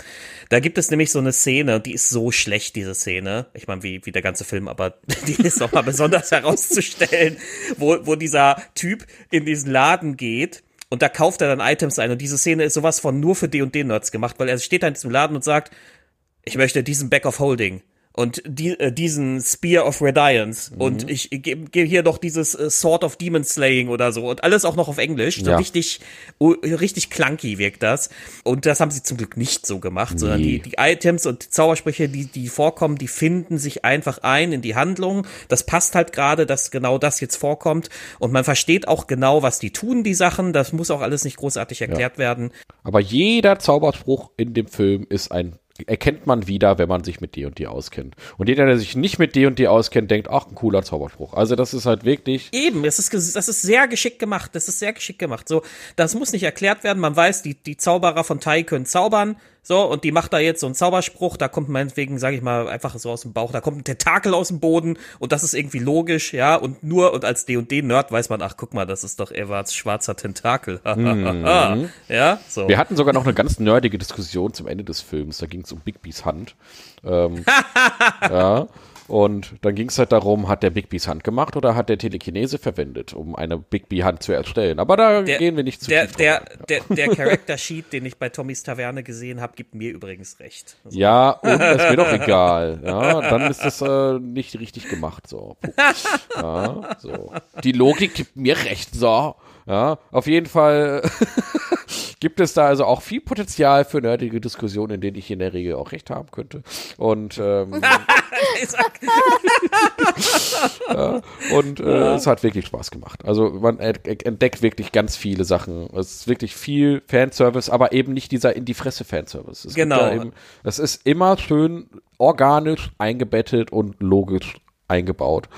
Da gibt es nämlich so eine Szene, die ist so schlecht, diese Szene. Ich meine, wie, wie der ganze Film, aber die ist nochmal besonders herauszustellen, wo, wo dieser Typ in diesen Laden geht und da kauft er dann Items ein. Und diese Szene ist sowas von nur für D&D-Nerds gemacht, weil er steht da in diesem Laden und sagt, ich möchte diesen Back of Holding und die, äh, diesen Spear of Radiance Mhm. und ich gebe geb hier noch dieses äh, Sword of Demon Slaying oder so und alles auch noch auf Englisch. So Ja. richtig, richtig clunky wirkt das. Und das haben sie zum Glück nicht so gemacht, sondern Nee. die, die Items und Zaubersprüche, die, die vorkommen, die finden sich einfach ein in die Handlung. Das passt halt gerade, dass genau das jetzt vorkommt und man versteht auch genau, was die tun, die Sachen. Das muss auch alles nicht großartig erklärt werden. Aber jeder Zauberspruch in dem Film ist ein erkennt man wieder, wenn man sich mit D&D auskennt. Und jeder, der sich nicht mit D&D auskennt, denkt, ach, ein cooler Zauberspruch. Also das ist halt wirklich Eben, das ist, das ist sehr geschickt gemacht. Das ist sehr geschickt gemacht. So, das muss nicht erklärt werden. Man weiß, die, die Zauberer von Tai können zaubern. So, und die macht da jetzt so einen Zauberspruch, da kommt meinetwegen, sage ich mal, einfach so aus dem Bauch, da kommt ein Tentakel aus dem Boden und das ist irgendwie logisch, ja, und nur, und als D&D-Nerd weiß man, ach, guck mal, das ist doch Evarts schwarzer Tentakel. mhm. Ja, so. Wir hatten sogar noch eine ganz nerdige Diskussion zum Ende des Films, da ging es um Bigby's Hand. Ähm, ja, und dann ging es halt darum, hat der Bigby's Hand gemacht oder hat der Telekinese verwendet, um eine Bigby-Hand zu erstellen. Aber da der, gehen wir nicht zu der, tief der, der, der Character Sheet, den ich bei Tommys Taverne gesehen habe, gibt mir übrigens recht. Also. Ja, und ist mir doch egal. Ja, dann ist das äh, nicht richtig gemacht. So. Ja, so. Die Logik gibt mir recht. So. Ja, auf jeden Fall gibt es da also auch viel Potenzial für nerdige Diskussionen, in denen ich in der Regel auch recht haben könnte. Und ähm, ja, und äh, ja. es hat wirklich Spaß gemacht. Also man entdeckt wirklich ganz viele Sachen. Es ist wirklich viel Fanservice, aber eben nicht dieser in die Fresse Fanservice. Es genau. Ja eben, es ist immer schön organisch eingebettet und logisch eingebaut.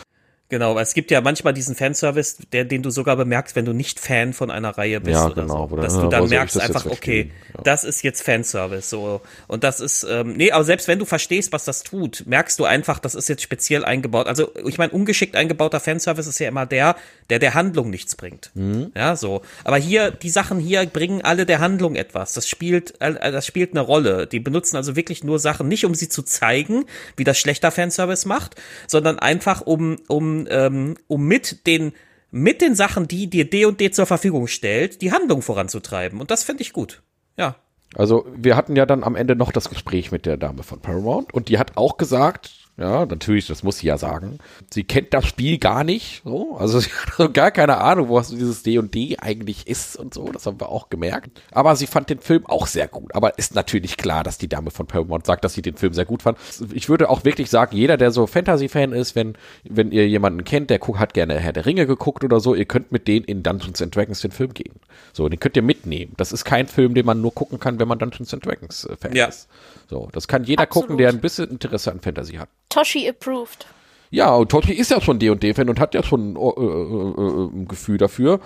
Genau, weil es gibt ja manchmal diesen Fanservice, der, den du sogar bemerkst, wenn du nicht Fan von einer Reihe bist ja, oder genau, so. Dass du dann merkst einfach, okay, ja. das ist jetzt Fanservice, so. Und das ist, ähm, nee, aber selbst wenn du verstehst, was das tut, merkst du einfach, das ist jetzt speziell eingebaut. Also, ich meine, ungeschickt eingebauter Fanservice ist ja immer der, der der Handlung nichts bringt. Mhm. Ja, so. Aber hier, die Sachen hier bringen alle der Handlung etwas. Das spielt, äh, das spielt eine Rolle. Die benutzen also wirklich nur Sachen, nicht um sie zu zeigen, wie das schlechter Fanservice macht, sondern einfach um, um, ähm, um mit den mit den Sachen, die dir D und D zur Verfügung stellt, die Handlung voranzutreiben. Und das finde ich gut. Ja. Also wir hatten ja dann am Ende noch das Gespräch mit der Dame von Paramount und die hat auch gesagt, ja, natürlich, das muss sie ja sagen. Sie kennt das Spiel gar nicht, so. Also sie hat also gar keine Ahnung, was dieses D&D eigentlich ist und so. Das haben wir auch gemerkt. Aber sie fand den Film auch sehr gut. Aber ist natürlich klar, dass die Dame von Paramount sagt, dass sie den Film sehr gut fand. Ich würde auch wirklich sagen, jeder, der so Fantasy-Fan ist, wenn, wenn ihr jemanden kennt, der hat gerne Herr der Ringe geguckt oder so, ihr könnt mit denen in Dungeons and Dragons den Film gehen. So, den könnt ihr mitnehmen. Das ist kein Film, den man nur gucken kann, wenn man Dungeons and Dragons äh, Fan ja. ist. So, das kann jeder Absolut. gucken, der ein bisschen Interesse an Fantasy hat. Toshi approved. Ja, und Toshi ist ja schon D&D-Fan und hat ja schon äh, äh, äh, ein Gefühl dafür.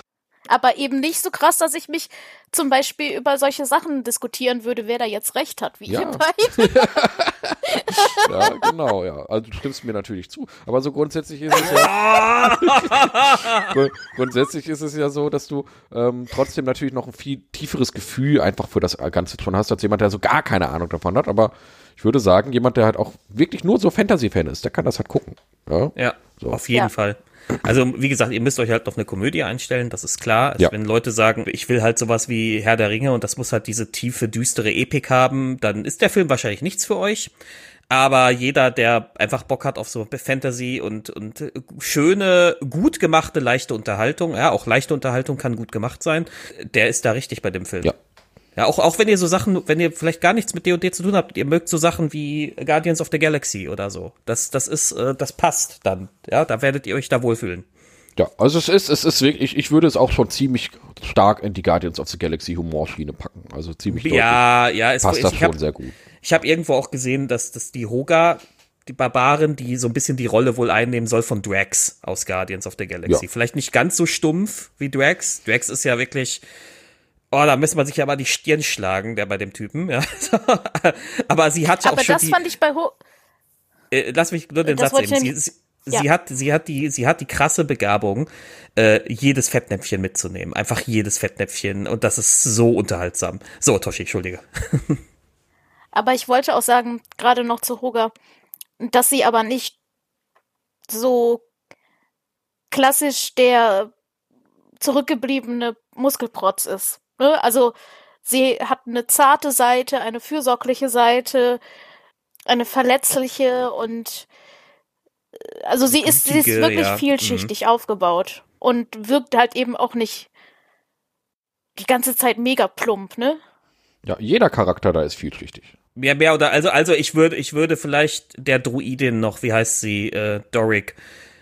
Aber eben nicht so krass, dass ich mich zum Beispiel über solche Sachen diskutieren würde, wer da jetzt recht hat, wie ja. ihr beide. ja, genau, ja. Also du stimmst mir natürlich zu. Aber so grundsätzlich ist es ja. grundsätzlich ist es ja so, dass du ähm, trotzdem natürlich noch ein viel tieferes Gefühl einfach für das Ganze schon hast, als jemand, der so gar keine Ahnung davon hat. Aber ich würde sagen, jemand, der halt auch wirklich nur so Fantasy-Fan ist, der kann das halt gucken. Ja, ja so. auf jeden ja. Fall. Also, wie gesagt, ihr müsst euch halt auf eine Komödie einstellen, das ist klar. Also, ja. Wenn Leute sagen, ich will halt sowas wie Herr der Ringe und das muss halt diese tiefe, düstere Epik haben, dann ist der Film wahrscheinlich nichts für euch. Aber jeder, der einfach Bock hat auf so Fantasy und, und schöne, gut gemachte, leichte Unterhaltung, ja, auch leichte Unterhaltung kann gut gemacht sein, der ist da richtig bei dem Film. Ja, ja, auch, auch wenn ihr so Sachen, wenn ihr vielleicht gar nichts mit D&D zu tun habt, ihr mögt so Sachen wie Guardians of the Galaxy oder so. Das, das ist, äh, das passt dann. Ja, da werdet ihr euch da wohlfühlen. Ja, also es ist, es ist wirklich, ich würde es auch schon ziemlich stark in die Guardians of the Galaxy Humorschiene packen. Also ziemlich Ja, ja, es passt das schon sehr gut. Ich habe irgendwo auch gesehen, dass, dass die Hoga, die Barbaren, die so ein bisschen die Rolle wohl einnehmen soll von Drax aus Guardians of the Galaxy. Ja. Vielleicht nicht ganz so stumpf wie Drax. Drax ist ja wirklich, Oh, da müsste man sich ja mal die Stirn schlagen, der bei dem Typen. Ja. Aber sie hat ja auch Aber schon das die, fand ich bei Ho äh, Lass mich nur den das Satz eben. Sie, sie, ja. sie, hat, sie hat die, sie hat die krasse Begabung, äh, jedes Fettnäpfchen mitzunehmen. Einfach jedes Fettnäpfchen. Und das ist so unterhaltsam. So, Toshi, entschuldige. Aber ich wollte auch sagen, gerade noch zu Hoga, dass sie aber nicht so klassisch der zurückgebliebene Muskelprotz ist. Ne? Also sie hat eine zarte Seite, eine fürsorgliche Seite, eine verletzliche und äh, also sie ist, sie ist wirklich ja. vielschichtig mhm. aufgebaut und wirkt halt eben auch nicht die ganze Zeit mega plump, ne? Ja, jeder Charakter da ist vielschichtig. Ja, mehr oder also also ich würde ich würde vielleicht der Druidin noch, wie heißt sie, äh, Doric,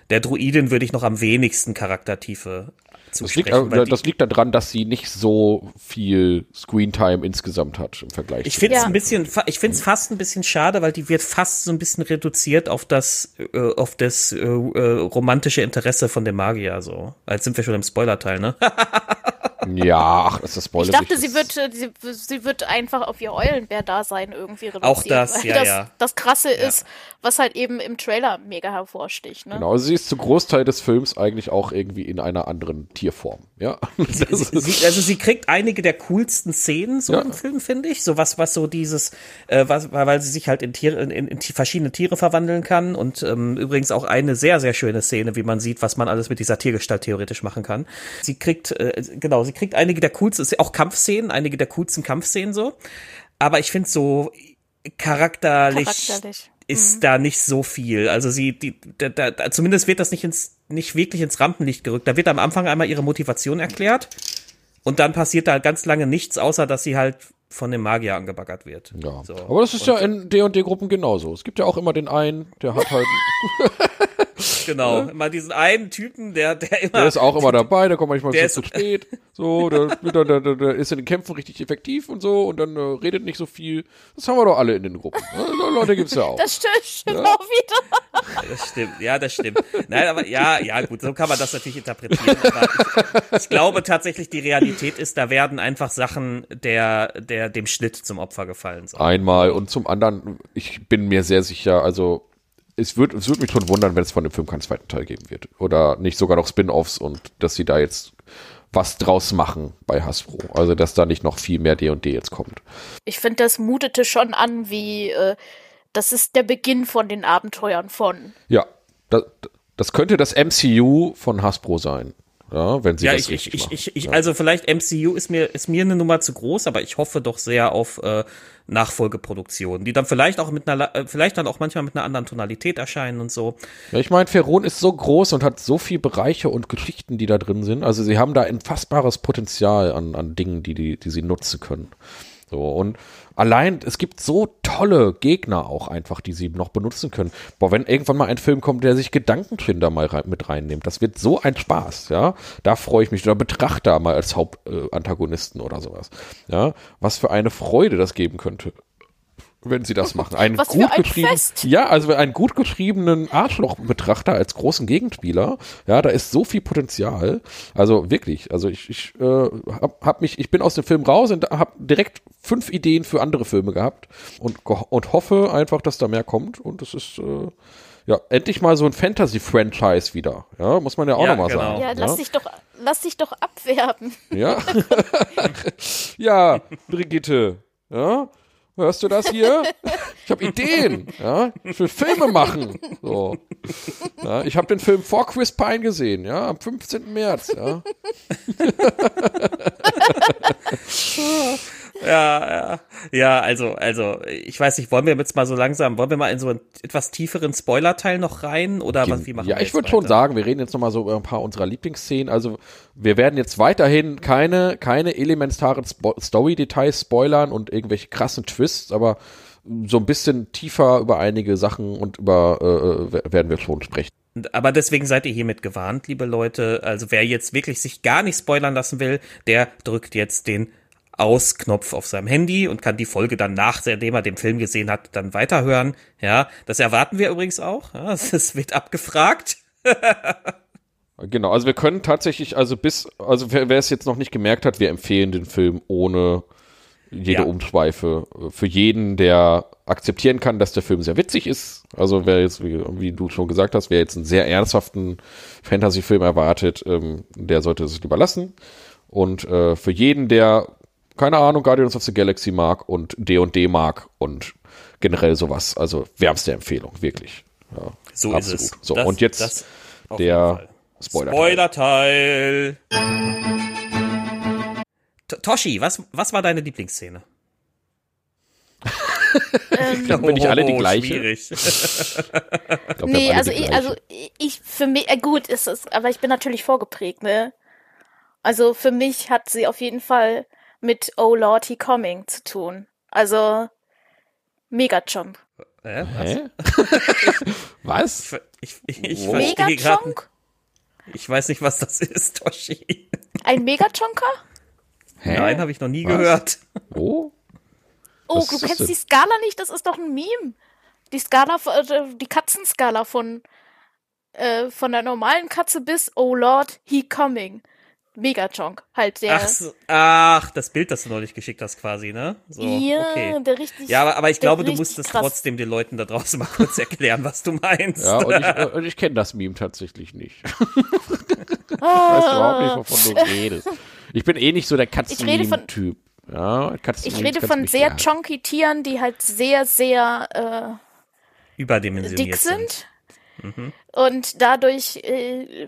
der Druidin würde ich noch am wenigsten Charaktertiefe das liegt, äh, das liegt daran, dass sie nicht so viel Screentime insgesamt hat im Vergleich. Ich finde es ja. ein bisschen, ich finde es fast ein bisschen schade, weil die wird fast so ein bisschen reduziert auf das, äh, auf das äh, äh, romantische Interesse von dem Magier. So, als sind wir schon im Spoiler-Teil, ne? Ja, ach, das ist Spoiler. Ich dachte, sie wird, äh, sie, sie wird einfach auf ihr Eulenbär-Dasein irgendwie reduziert. Auch das, weil ja, das, ja. Das Krasse ist, was halt eben im Trailer mega hervorsticht. Ne? Genau, sie ist zu Großteil des Films eigentlich auch irgendwie in einer anderen Tierform. Ja, Sie, sie, also sie kriegt einige der coolsten Szenen so Ja. im Film, finde ich. So was, was so dieses, äh, was, weil weil sie sich halt in Tiere, in, in, in verschiedene Tiere verwandeln kann. Und ähm, übrigens auch eine sehr, sehr schöne Szene, wie man sieht, was man alles mit dieser Tiergestalt theoretisch machen kann. Sie kriegt, äh, genau, sie kriegt einige der coolsten, auch Kampfszenen, einige der coolsten Kampfszenen so. Aber ich finde so charakterlich, Charakterlich. ist da nicht so viel. Also sie, die, da, da, da, zumindest wird das nicht ins, nicht wirklich ins Rampenlicht gerückt. Da wird am Anfang einmal ihre Motivation erklärt und dann passiert da ganz lange nichts, außer dass sie halt von dem Magier angebaggert wird. ja. So. Aber das ist ja in D&D-Gruppen genauso. Es gibt ja auch immer den einen, der hat halt, Genau, immer diesen einen Typen, der, der immer. der ist auch immer dabei, der kommt manchmal Der zu spät. So, der, der, der, der, der ist in den Kämpfen richtig effektiv und so und dann äh, redet nicht so viel. Das haben wir doch alle in den Gruppen. Ja, so Leute gibt's ja auch. Das stimmt, stimmt auch wieder. Das stimmt, ja, das stimmt. Nein, aber ja, ja, gut, so kann man das natürlich interpretieren. Aber ich, ich glaube tatsächlich, die Realität ist, da werden einfach Sachen der, der dem Schnitt zum Opfer gefallen sein. Einmal und zum anderen, ich bin mir sehr sicher, also es wird, es würde mich schon wundern, wenn es von dem Film keinen zweiten Teil geben wird. Oder nicht sogar noch Spin-offs und dass sie da jetzt was draus machen bei Hasbro. Also dass da nicht noch viel mehr D&D jetzt kommt. Ich finde, das mutete schon an, wie äh, das ist der Beginn von den Abenteuern von. Ja, das, das könnte das MCU von Hasbro sein. Ja, wenn sie Ja, das ich, richtig ich, machen. ich, ich, ja. also vielleicht MCU ist mir, ist mir eine Nummer zu groß, aber ich hoffe doch sehr auf äh, Nachfolgeproduktionen, die dann vielleicht auch mit einer, äh, vielleicht dann auch manchmal mit einer anderen Tonalität erscheinen und so. Ja, ich meine, Ferron ist so groß und hat so viele Bereiche und Geschichten, die da drin sind. Also sie haben da ein fassbares Potenzial an, an Dingen, die, die, die sie nutzen können. So, und allein, es gibt so tolle Gegner auch einfach, die sie noch benutzen können. Boah, wenn irgendwann mal ein Film kommt, der sich Gedankentrinder da mal rein, mit reinnimmt, das wird so ein Spaß, ja. Da freue ich mich. Oder Betrachter mal als Hauptantagonisten äh, oder sowas. Ja, was für eine Freude das geben könnte wenn sie das machen. Einen Was für gut ein geschrieben, Fest. ja, also einen gut geschriebenen Arschlochbetrachter als großen Gegenspieler, ja, da ist so viel Potenzial. Also wirklich, also ich, ich äh, hab, hab mich, ich bin aus dem Film raus und habe direkt fünf Ideen für andere Filme gehabt und und hoffe einfach, dass da mehr kommt und das ist äh, ja endlich mal so ein Fantasy-Franchise wieder. Ja, muss man ja auch Ja, nochmal genau. sagen. Ja, lass dich doch, lass dich doch abwerben. Ja. ja, Brigitte. Ja. Hörst du das hier? Ich habe Ideen. Ja, ich will Filme machen. So. Ja, ich habe den Film vor Chris Pine gesehen, ja, am 15. März, ja. Ja, ja. Ja, also, also, ich weiß nicht, wollen wir jetzt mal so langsam, wollen wir mal in so einen etwas tieferen Spoiler-Teil noch rein oder was, wie machen ja, wir ich jetzt würde schon sagen, wir reden jetzt nochmal so über ein paar unserer Lieblingsszenen. Also, wir werden jetzt weiterhin keine, keine elementaren Spo Story-Details spoilern und irgendwelche krassen Twists, aber so ein bisschen tiefer über einige Sachen und über äh, äh, werden wir schon sprechen. Aber deswegen seid ihr hiermit gewarnt, liebe Leute. Also wer jetzt wirklich sich gar nicht spoilern lassen will, der drückt jetzt den Ausknopf auf seinem Handy und kann die Folge dann nachdem er den Film gesehen hat, dann weiterhören. Ja, das erwarten wir übrigens auch. Ja, es wird abgefragt. Genau, also wir können tatsächlich, also bis, also wer, wer es jetzt noch nicht gemerkt hat, wir empfehlen den Film ohne jede Ja. Umschweife. äh, Für jeden, der akzeptieren kann, dass der Film sehr witzig ist. Also wer jetzt, wie, wie du schon gesagt hast, wer jetzt einen sehr ernsthaften Fantasy-Film erwartet, ähm, der sollte es lieber lassen. Und äh, für jeden, der, keine Ahnung, Guardians of the Galaxy mag und D&D mag und generell sowas, also wärmste Empfehlung, wirklich. Ja, So absolut. ist es. So, Das- und jetzt der Fall. Spoiler. Spoiler-Teil. T- Toshi, was, was war deine Lieblingsszene? Ähm, Bin ich alle die gleiche? Schwierig. Ich glaub, nee, alle also die ich, gleiche. also ich, für mich, äh, gut ist es, aber ich bin natürlich vorgeprägt, ne? Also für mich hat sie auf jeden Fall mit Oh Lord, He Coming zu tun. Also Mega-Jump. Hä? Hä? Was? Ich, ich, ich, Wow. verstehe Mega-Chonk? ich weiß nicht, was das ist, Toshi. Ein Mega-Chonker? Hä? Nein, habe ich noch nie Was? gehört. Oh? Oh, Was du das kennst denn? die Skala nicht? Das ist doch ein Meme. Die Skala, äh, die Katzenskala von, äh, von der normalen Katze bis Oh Lord, He Coming. Megachonk, halt der. Ach, so, ach, das Bild, das du neulich geschickt hast, quasi, ne? So, ja, okay. der richtig. Ja, aber, aber ich glaube, du musst es trotzdem den Leuten da draußen mal kurz erklären, was du meinst. Ja, und ich, und ich kenne das Meme tatsächlich nicht. ich weiß überhaupt nicht, wovon du redest. Ich bin eh nicht so der rede von- Katzen-Typ. Ja, Katzen Ich rede von sehr chonky Tieren, die halt sehr, sehr äh, Überdimensioniert dick sind. Und dadurch, äh,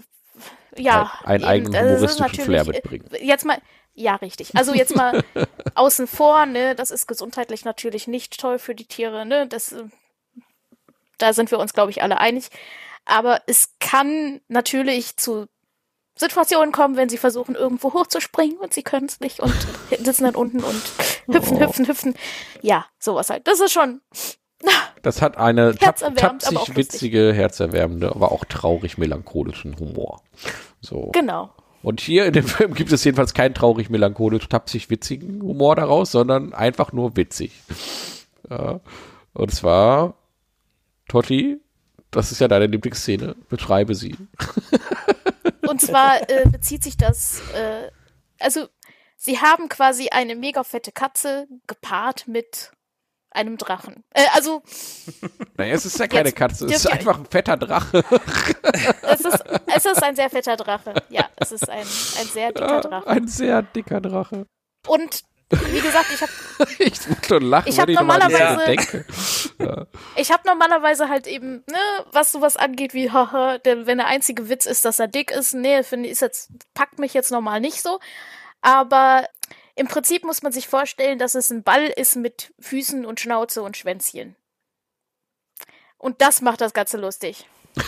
ja. Einen eigenen also humoristischen Flair natürlich, mitbringen. äh, Jetzt mal, ja, richtig. Also jetzt mal außen vor, ne, das ist gesundheitlich natürlich nicht toll für die Tiere, ne, das, äh, da sind wir uns, glaube ich, alle einig. Aber es kann natürlich zu Situationen kommen, wenn sie versuchen, irgendwo hochzuspringen und sie können es nicht und sitzen dann unten und hüpfen, hüpfen, hüpfen. Ja, sowas halt. Das ist schon, Das hat eine tap tapsig witzige, herzerwärmende, aber auch traurig melancholischen Humor. So. genau. Und hier in dem Film gibt es jedenfalls keinen traurig melancholisch tapsig witzigen Humor daraus, sondern einfach nur witzig. Ja. Und zwar, Totti, das ist ja deine Lieblingsszene, beschreibe sie. Und zwar äh, bezieht sich das, äh, also sie haben quasi eine mega fette Katze gepaart mit einem Drachen. Äh, also Naja, es ist ja keine Katze, es ist einfach ein fetter Drache. es ist, es ist ein sehr fetter Drache. Ja, es ist ein, ein sehr dicker Drache. Ein sehr dicker Drache. Und wie gesagt, ich habe Ich muss schon lachen, Ich wenn ich normalerweise- denke. ich hab normalerweise halt eben, ne, was sowas angeht wie, haha, denn wenn der einzige Witz ist, dass er dick ist, nee, finde ich, ist jetzt, packt mich jetzt normal nicht so. Aber im Prinzip muss man sich vorstellen, dass es ein Ball ist mit Füßen und Schnauze und Schwänzchen. Und das macht das Ganze lustig.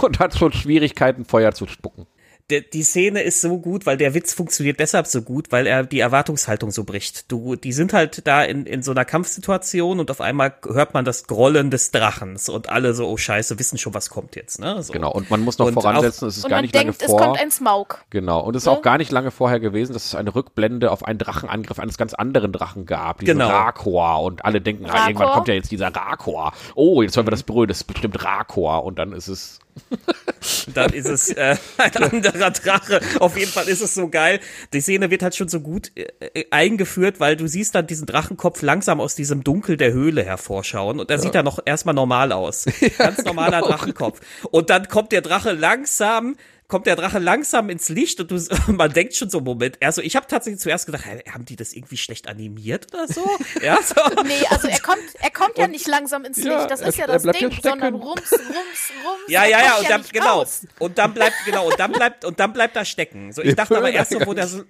Und hat schon Schwierigkeiten, Feuer zu spucken. Der, die Szene ist so gut, weil der Witz funktioniert deshalb so gut, weil er die Erwartungshaltung so bricht. Du, die sind halt da in, in so einer Kampfsituation und auf einmal hört man das Grollen des Drachens und alle so, oh Scheiße, wissen schon, was kommt jetzt, ne? So. Genau, und man muss noch Und voransetzen, es ist Und gar man nicht denkt, lange es vor. kommt ein Smaug. Genau, und es ist Ne? auch gar nicht lange vorher gewesen, dass es eine Rückblende auf einen Drachenangriff eines ganz anderen Drachen gab, diesen Genau. Rakor. Und alle denken, ah, irgendwann kommt ja jetzt dieser Rakor. Oh, jetzt hören wir das berühren, das ist bestimmt Rakor. Und dann ist es, Dann ist es äh, ein anderer Drache. Auf jeden Fall ist es so geil. Die Szene wird halt schon so gut äh, äh, eingeführt, weil du siehst dann diesen Drachenkopf langsam aus diesem Dunkel der Höhle hervorschauen und er sieht dann noch erstmal normal aus. Ganz normaler Drachenkopf. Und dann kommt der Drache langsam kommt der Drache langsam ins Licht und du, man denkt schon so, Moment, also ich habe tatsächlich zuerst gedacht, haben die das irgendwie schlecht animiert oder so? Ja, so. Nee, also er kommt, er kommt ja nicht langsam ins Ja, Licht, das er- ist ja das Ding, ja sondern rums, rums, rums. Ja, ja, ja, und dann, nicht genau. raus. Und dann bleibt, genau, und dann bleibt, und dann bleibt er stecken. So, ich dachte aber erst so, wo der so,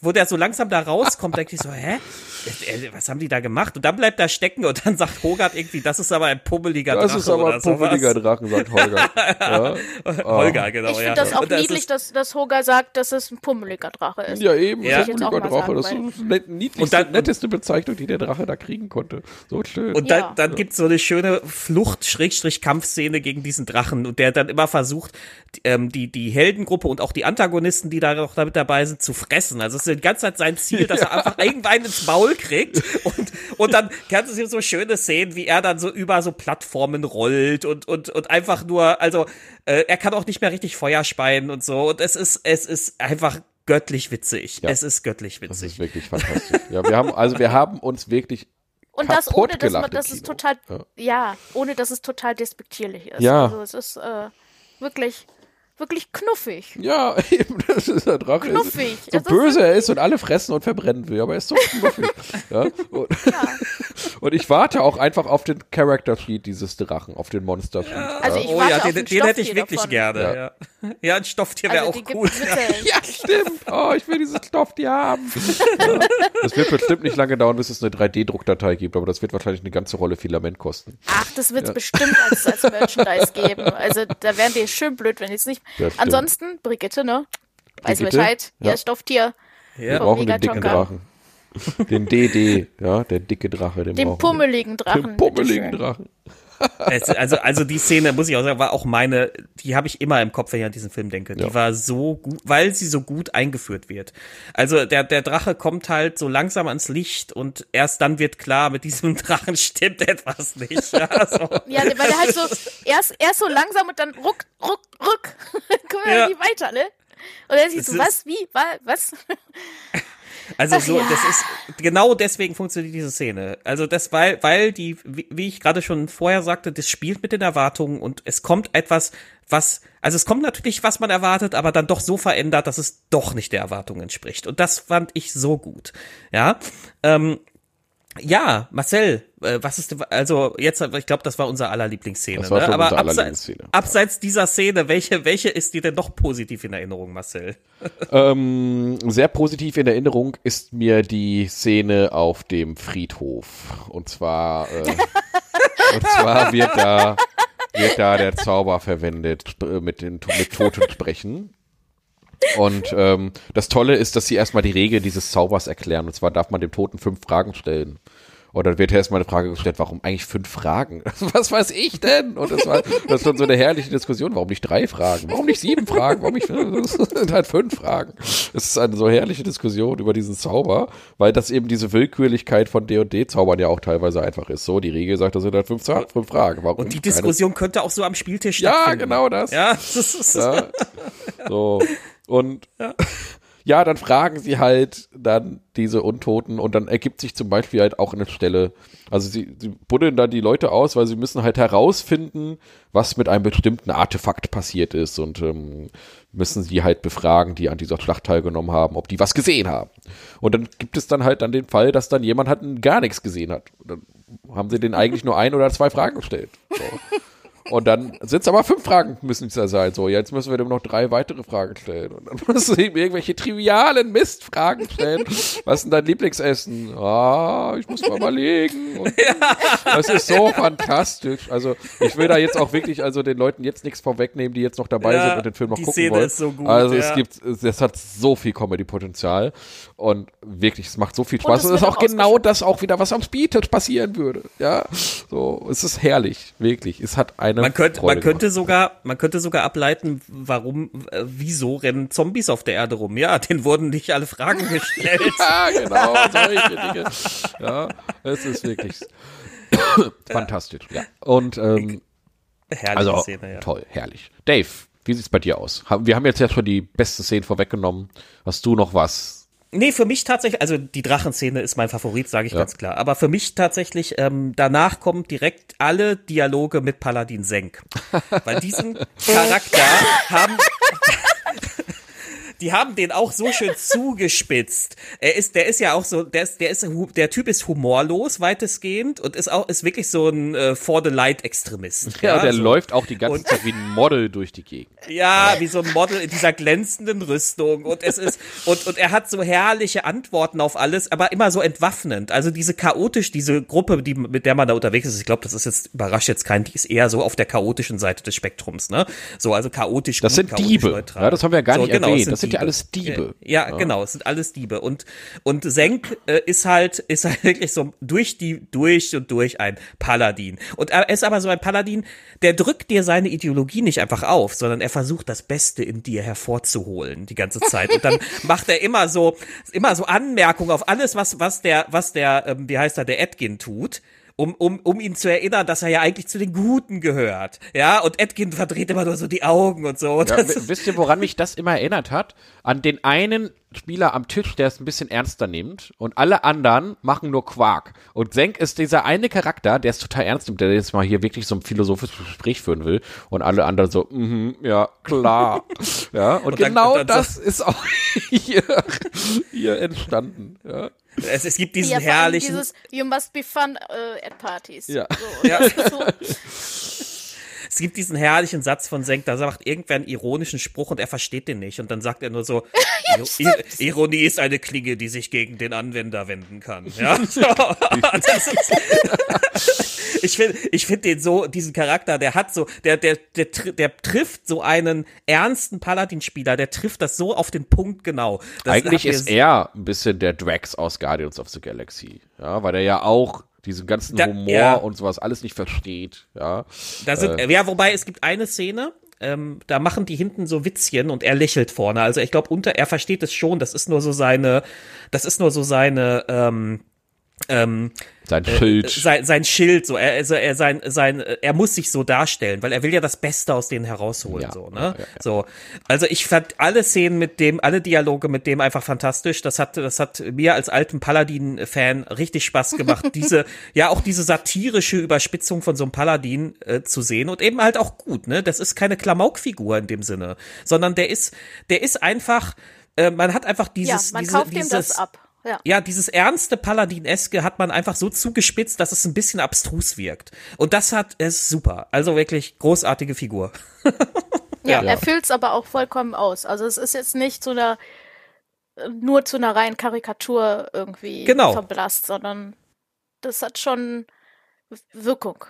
wo der so langsam da rauskommt, denke ich so, hä? Was haben die da gemacht? Und dann bleibt er stecken und dann sagt Hogart irgendwie, das ist aber ein pummeliger das Drache ist aber ein pummeliger sowas. Drachen, sagt Holger. ja. Holger, genau, Ich ja. Das auch niedlich, dass, dass Hoga sagt, dass es ein pummeliger Drache ist. ja, eben, Ja. pummeliger Drache. Das ist die net- niedlichste, Und dann- netteste Bezeichnung, die der Drache da kriegen konnte. So schön. Und Ja. dann, dann gibt's so eine schöne Flucht-Kampfszene gegen diesen Drachen und der dann immer versucht, die, ähm, die, die Heldengruppe und auch die Antagonisten, die da noch damit dabei sind, zu fressen. Also es ist die ganze Zeit sein Ziel, dass er einfach irgendwann ins Maul kriegt und, und dann kannst du so schöne Szenen, wie er dann so über so Plattformen rollt und, und, und einfach nur, also äh, er kann auch nicht mehr richtig Feuer speien und so und es ist, es ist einfach göttlich witzig. Ja. Es ist göttlich das witzig. ist wirklich fantastisch. ja, wir haben, also wir haben uns wirklich Und das ohne, kaputt dass man, es Kino. total, Ja. ja. ohne dass es total despektierlich ist. Ja. Also es ist äh, wirklich, wirklich knuffig. Ja, eben, das ist der Drache. Knuffig. So Es ist böse er ist und alle fressen und verbrennen will, aber er ist so knuffig. ja, und, und ich warte auch einfach auf den Character Sheet dieses Drachen, auf den Monster Sheet. Also ich oh warte ja, auf den, ein den hätte ich wirklich davon. gerne. Ja. Ja, ja. ein Stofftier wäre Also auch cool. Ja, stimmt. Oh, ich will dieses Stofftier haben. Ja. Das wird bestimmt nicht lange dauern, bis es eine 3D-Druckdatei gibt, aber das wird wahrscheinlich eine ganze Rolle Filament kosten. Ach, das wird es bestimmt als, als Merchandise geben. Also da wären die schön blöd, wenn ich es nicht. Ansonsten, Brigitte, ne? Weiß Brigitte? Bescheid. Ja. Ihr Stofftier. Wir Vom brauchen den dicken. Drachen. Den DD, ja, der dicke Drache, den, Den wir. pummeligen Drachen. Den pummeligen. Drachen. Es, also, also die Szene, muss ich auch sagen, war auch meine, die habe ich immer im Kopf, wenn ich an diesen Film denke. Die Ja. war so gut, weil sie so gut eingeführt wird. Also der, der Drache kommt halt so langsam ans Licht und erst dann wird klar, mit diesem Drachen stimmt etwas nicht. Ja, so. Ja, weil der halt so erst, erst so langsam und dann ruck, ruck, ruck. Guck mal, Ja. wie weiter, ne? Und er sieht Es so, was, wie, wa- was? Also Ach so, ja. das ist genau deswegen funktioniert diese Szene. Also das, weil, weil die, wie, ich gerade schon vorher sagte, das spielt mit den Erwartungen und es kommt etwas, was, also es kommt natürlich, was man erwartet, aber dann doch so verändert, dass es doch nicht der Erwartung entspricht. Und das fand ich so gut. Ja. Ähm, ja, Marcel, äh, was ist, also jetzt, ich glaube, das war unser aller Lieblingsszene. Ne? Aber unsere abseits, Lieblingsszene. abseits dieser Szene, welche, welche ist dir denn noch positiv in Erinnerung, Marcel? Ähm, sehr positiv in Erinnerung ist mir die Szene auf dem Friedhof. Und zwar, äh, und zwar wird da, wird da der Zauber verwendet, äh, mit den mit Toten sprechen. Und ähm, das Tolle ist, dass sie erstmal die Regel dieses Zaubers erklären. Und zwar darf man dem Toten fünf Fragen stellen. Und dann wird erstmal eine Frage gestellt, warum eigentlich fünf Fragen? Was weiß ich denn? Und das war das schon so eine herrliche Diskussion. Warum nicht drei Fragen? Warum nicht sieben Fragen? Warum nicht das sind halt fünf Fragen? Es ist eine so herrliche Diskussion über diesen Zauber, weil das eben diese Willkürlichkeit von D&D-Zaubern ja auch teilweise einfach ist. So, die Regel sagt, das sind halt fünf, fünf Fragen. Warum Und die keine- Diskussion könnte auch so am Spieltisch Ja, stattfinden. genau das. Ja, das ist, Ja. So. Und ja. dann fragen sie halt dann diese Untoten und dann ergibt sich zum Beispiel halt auch eine Stelle, also sie, sie buddeln dann die Leute aus, weil sie müssen halt herausfinden, was mit einem bestimmten Artefakt passiert ist und ähm, müssen sie halt befragen, die an dieser Schlacht teilgenommen haben, ob die was gesehen haben. Und dann gibt es dann halt dann den Fall, dass dann jemand halt gar nichts gesehen hat. Und dann haben sie den eigentlich nur ein oder zwei Fragen gestellt. So. Und dann sind es aber fünf Fragen, müssen es ja sein. So, jetzt müssen wir dem noch drei weitere Fragen stellen. Und dann müssen wir ihm irgendwelche trivialen Mistfragen stellen. Was ist denn dein Lieblingsessen? Ah, ich muss mal überlegen. Und Das ist so fantastisch. Also, ich will da jetzt auch wirklich, also den Leuten jetzt nichts vorwegnehmen, die jetzt noch dabei Ja, sind und den Film noch die gucken Szene wollen. ist so gut, also, ja. es gibt, es hat so viel Comedy-Potenzial. Und wirklich, es macht so viel Spaß. es Und es ist auch genau das auch wieder, was am Speedtouch passieren würde. Ja, so, es ist herrlich. Wirklich. Es hat eine man könnte, Freude man könnte sogar, man könnte sogar ableiten, warum, äh, wieso rennen Zombies auf der Erde rum? Ja, denen wurden nicht alle Fragen gestellt. Ja, genau, solche Dinge. Ja, es ist wirklich fantastisch. Ja. Und ähm, Herrliche also Szene, ja. toll, herrlich. Dave, wie sieht's bei dir aus? Wir haben jetzt ja schon die beste Szene vorweggenommen. Hast du noch was? Nee, für mich tatsächlich, also die Drachenszene ist mein Favorit, sage ich Ja. ganz klar. Aber für mich tatsächlich, ähm, danach kommen direkt alle Dialoge mit Paladin Senk. Weil diesen Charakter haben. Die haben den auch so schön zugespitzt. Er ist, der ist ja auch so, der ist, der ist, der Typ ist humorlos weitestgehend und ist auch, ist wirklich so ein äh, for the light Extremist. Ja, der so. läuft auch die ganze Und- Zeit wie ein Model durch die Gegend. Ja, wie so ein Model in dieser glänzenden Rüstung. Und es ist, und, und er hat so herrliche Antworten auf alles, aber immer so entwaffnend. Also diese chaotisch, diese Gruppe, die, mit der man da unterwegs ist, ich glaube, das ist jetzt, überrascht jetzt keinen, die ist eher so auf der chaotischen Seite des Spektrums, ne? So, also chaotisch Das gut, sind chaotisch Diebe. neutral. Ja, das haben wir ja gar So, nicht genau, erwähnt. Das sind ja alles Diebe. Ja, genau, es sind alles Diebe. Und, und Senk äh, ist halt, ist halt wirklich so durch die, durch und durch ein Paladin. Und er ist aber so ein Paladin, der drückt dir seine Ideologie nicht einfach auf, sondern er versucht das Beste in dir hervorzuholen die ganze Zeit. Und dann macht er immer so, immer so Anmerkungen auf alles, was, was der, was der, ähm, wie heißt er, der Edgin tut. Um, um, um ihn zu erinnern, dass er ja eigentlich zu den Guten gehört. Ja, und Edgin verdreht immer nur so die Augen und so. Und Ja, wisst ihr, woran mich das immer erinnert hat? An den einen Spieler am Tisch, der es ein bisschen ernster nimmt und alle anderen machen nur Quark. Und Senk ist dieser eine Charakter, der es total ernst nimmt, der jetzt mal hier wirklich so ein philosophisches Gespräch führen will und alle anderen so, mhm, ja, klar. ja, und, Und dann- genau und das ist auch hier, hier entstanden. Ja. Es, es gibt diesen Ja, herrlichen, Dieses You must be fun äh, at parties. Ja. So, Ja. so, Es gibt diesen herrlichen Satz von Senk, da macht irgendwer einen ironischen Spruch und er versteht den nicht. Und dann sagt er nur so, "Iro- I Ironie ist eine Klinge, die sich gegen den Anwender wenden kann. Ja? Ich finde ich find den so, diesen Charakter, der hat so, der, der, der, der trifft so einen ernsten Paladin-Spieler, der trifft das so auf den Punkt genau. Das Eigentlich ist er ein bisschen der Drax aus Guardians of the Galaxy. Ja, weil er ja auch diesen ganzen Da- Humor ja. und sowas alles nicht versteht. Ja. Da sind, Äh. ja, wobei es gibt eine Szene, ähm, da machen die hinten so Witzchen und er lächelt vorne. Also ich glaube, unter er versteht es schon. Das ist nur so seine, das ist nur so seine, ähm, ähm, sein Schild. Äh, sein, sein Schild, so er, also er sein, sein, er muss sich so darstellen, weil er will ja das Beste aus denen herausholen, Ja, so, ne? ja, ja. So, also ich fand alle Szenen mit dem, alle Dialoge mit dem einfach fantastisch. Das hat, das hat mir als alten Paladin-Fan richtig Spaß gemacht, diese, ja auch diese satirische Überspitzung von so einem Paladin äh, zu sehen und eben halt auch gut, ne? Das ist keine Klamaukfigur in dem Sinne, sondern der ist, der ist einfach, äh, man hat einfach Ja, dieses, man diese, kauft ihm dieses, das ab. Ja. ja, dieses ernste Paladin-eske hat man einfach so zugespitzt, dass es ein bisschen abstrus wirkt. Und das hat, es ist super. Also wirklich großartige Figur. Ja, Ja. er füllt's aber auch vollkommen aus. Also es ist jetzt nicht zu einer nur zu einer reinen Karikatur irgendwie Genau. verblasst, sondern das hat schon Wirkung.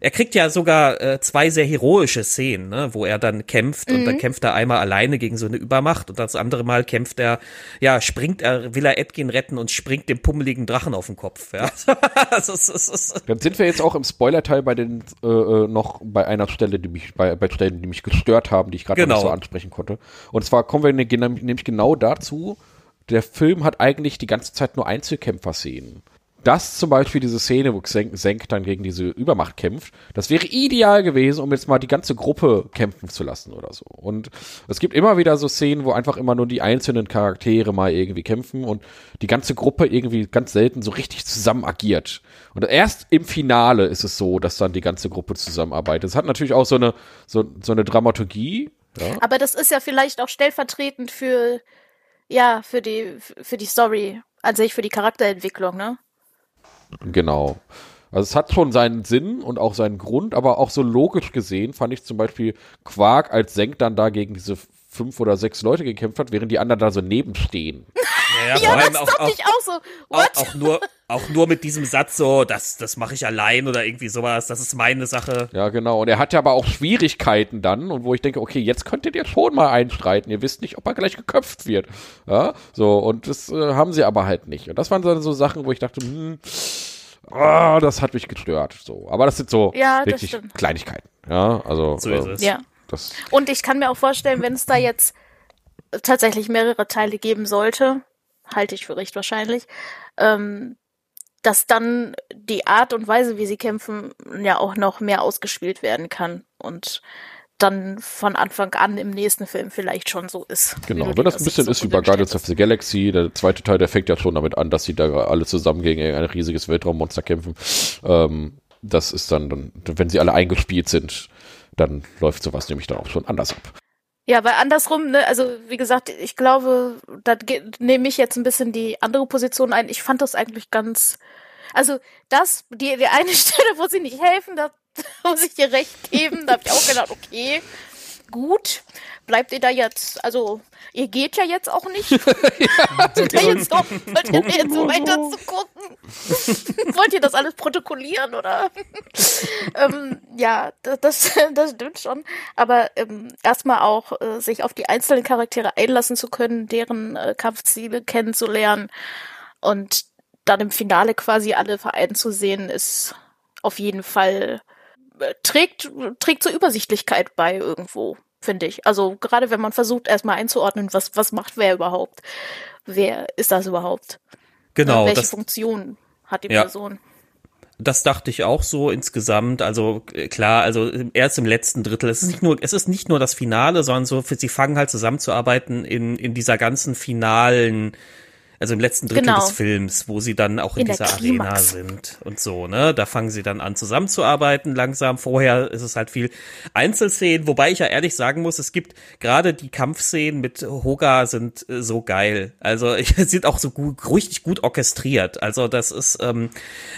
Er kriegt ja sogar äh, zwei sehr heroische Szenen, ne, wo er dann kämpft und dann kämpft er einmal alleine gegen so eine Übermacht und das andere Mal kämpft er, ja, springt er, will er Edgin retten und springt dem pummeligen Drachen auf den Kopf. Ja. das ist, das ist, Dann sind wir jetzt auch im Spoiler-Teil bei den äh, äh, noch bei einer Stelle, die mich bei, bei Stellen, die mich gestört haben, die ich gerade Genau. nicht so ansprechen konnte. Und zwar kommen wir nämlich genau dazu. Der Film hat eigentlich die ganze Zeit nur Einzelkämpfer-Szenen. Das zum Beispiel diese Szene, wo Xenk, Senk dann gegen diese Übermacht kämpft, das wäre ideal gewesen, um jetzt mal die ganze Gruppe kämpfen zu lassen oder so. Und es gibt immer wieder so Szenen, wo einfach immer nur die einzelnen Charaktere mal irgendwie kämpfen und die ganze Gruppe irgendwie ganz selten so richtig zusammen agiert. Und erst im Finale ist es so, dass dann die ganze Gruppe zusammenarbeitet. Es hat natürlich auch so eine, so, so eine Dramaturgie. Ja. Aber das ist ja vielleicht auch stellvertretend für ja, für die für die Story an sich, für die Charakterentwicklung, ne? Genau. Also es hat schon seinen Sinn und auch seinen Grund, aber auch so logisch gesehen fand ich zum Beispiel Quark, als Senk dann da gegen diese fünf oder sechs Leute gekämpft hat, während die anderen da so nebenstehen. ja, Ja, vor das auch, dachte auch, ich auch so. auch, What? auch nur, auch nur mit diesem Satz so, das, das mache ich allein oder irgendwie sowas, das ist meine Sache. Ja, genau. Und er hat ja aber auch Schwierigkeiten dann und wo ich denke, okay, jetzt könntet ihr schon mal einstreiten. Ihr wisst nicht, ob er gleich geköpft wird. Ja, so. Und das äh, haben sie aber halt nicht. Und das waren dann so Sachen, wo ich dachte, hm, ah, das hat mich gestört. So. Aber das sind so Ja, das wirklich stimmt. Kleinigkeiten. Ja, also. So ist ähm, es. ja. Das, Und ich kann mir auch vorstellen, wenn es da jetzt tatsächlich mehrere Teile geben sollte, halte ich für recht wahrscheinlich, ähm, dass dann die Art und Weise, wie sie kämpfen, ja auch noch mehr ausgespielt werden kann und dann von Anfang an im nächsten Film vielleicht schon so ist. Genau, wenn das ein bisschen so ist wie bei Guardians of the Galaxy, der zweite Teil, der fängt ja schon damit an, dass sie da alle zusammen gegen ein riesiges Weltraummonster kämpfen. Ähm, das ist dann, dann, wenn sie alle eingespielt sind, dann läuft sowas nämlich dann auch schon anders ab. Ja, weil andersrum, ne, also wie gesagt, ich glaube, da nehme ich jetzt ein bisschen die andere Position ein. Ich fand das eigentlich ganz, also das, die, die eine Stelle, wo sie nicht helfen, da muss ich dir recht geben, da habe ich auch gedacht, okay, gut, bleibt ihr da jetzt, also ihr geht ja jetzt auch nicht. Wollt ihr jetzt noch, wollt ihr jetzt so weiter zu gucken? Wollt ihr das alles protokollieren oder? ähm, ja, das, das, das stimmt schon. Aber ähm, erstmal auch äh, sich auf die einzelnen Charaktere einlassen zu können, deren äh, Kampfziele kennenzulernen und dann im Finale quasi alle vereint zu sehen, ist auf jeden Fall äh, trägt trägt zur Übersichtlichkeit bei irgendwo, finde ich. Also gerade wenn man versucht erstmal einzuordnen, was was macht wer überhaupt, wer ist das überhaupt, Genau, welche das, Funktion hat die Ja. Person. Das dachte ich auch so insgesamt. Also äh, klar, also erst im letzten Drittel. Es ist nicht nur, es ist nicht nur das Finale, sondern so, sie fangen halt zusammenzuarbeiten in in dieser ganzen finalen, also im letzten Drittel Genau. des Films, wo sie dann auch in, In dieser Arena sind und so. Ne, da fangen sie dann an zusammenzuarbeiten langsam. Vorher ist es halt viel Einzelszenen, wobei ich ja ehrlich sagen muss, es gibt gerade die Kampfszenen mit Hoga sind äh, so geil. Also ich, sind auch so gut, richtig gut orchestriert. Also das ist, ähm,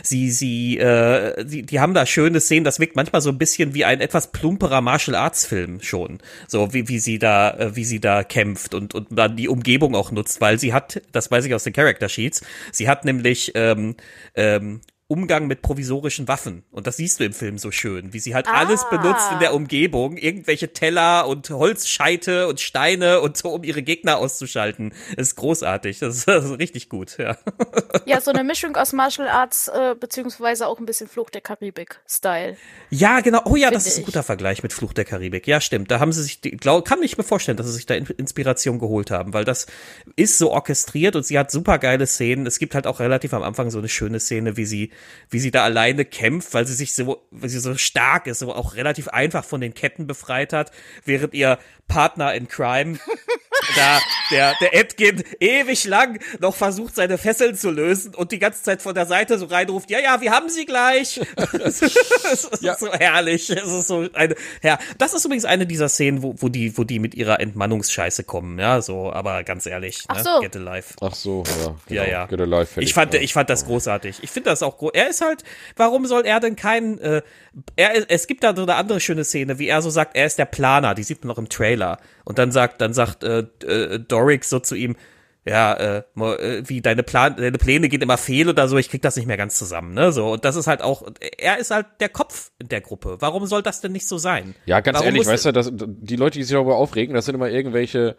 sie, sie, äh, die, die haben da schöne Szenen. Das wirkt manchmal so ein bisschen wie ein etwas plumperer Martial Arts Film schon. So wie, wie sie da, äh, wie sie da kämpft und, und dann die Umgebung auch nutzt, weil sie hat, das weiß ich aus den Character Sheets, sie hat nämlich, ähm, ähm, Umgang mit provisorischen Waffen. Und das siehst du im Film so schön, wie sie halt ah. alles benutzt in der Umgebung. Irgendwelche Teller und Holzscheite und Steine und so, um ihre Gegner auszuschalten. Das ist großartig. Das ist, das ist richtig gut, ja. Ja, so eine Mischung aus Martial Arts, äh, beziehungsweise auch ein bisschen Fluch der Karibik-Style. Ja, genau. Oh ja, das ist ein guter Vergleich mit Fluch der Karibik. Ja, stimmt. Da haben sie sich, glaub, kann ich mir vorstellen, dass sie sich da Inspiration geholt haben, weil das ist so orchestriert und sie hat super geile Szenen. Es gibt halt auch relativ am Anfang so eine schöne Szene, wie sie wie sie da alleine kämpft, weil sie sich so, weil sie so stark ist, aber auch relativ einfach von den Ketten befreit hat, während ihr Partner in Crime da der der Edgin ewig lang noch versucht seine Fesseln zu lösen und die ganze Zeit von der Seite so reinruft, ja ja, wir haben sie gleich. das ist ja. so herrlich. Es ist so eine ja, das ist übrigens eine dieser Szenen, wo, wo die wo die mit ihrer Entmannungsscheiße kommen, ja, so, aber ganz ehrlich, Ach ne? so. Get Alive. Ach so, ja. Genau. Ja, ja. Get Alive. Ich fand ja. ich fand das großartig. Ich finde das auch groß. Er ist halt, warum soll er denn kein äh, er es gibt da so eine andere schöne Szene, wie er so sagt, er ist der Planer, die sieht man noch im Trailer und dann sagt dann sagt äh, äh, Doric so zu ihm, ja, äh, äh, wie deine, Plan deine Pläne gehen immer fehl oder so, ich krieg das nicht mehr ganz zusammen, ne? So, und das ist halt auch, er ist halt der Kopf in der Gruppe. Warum soll das denn nicht so sein? Ja, ganz Warum ehrlich, weißt du, dass, die Leute, die sich darüber aufregen, das sind immer irgendwelche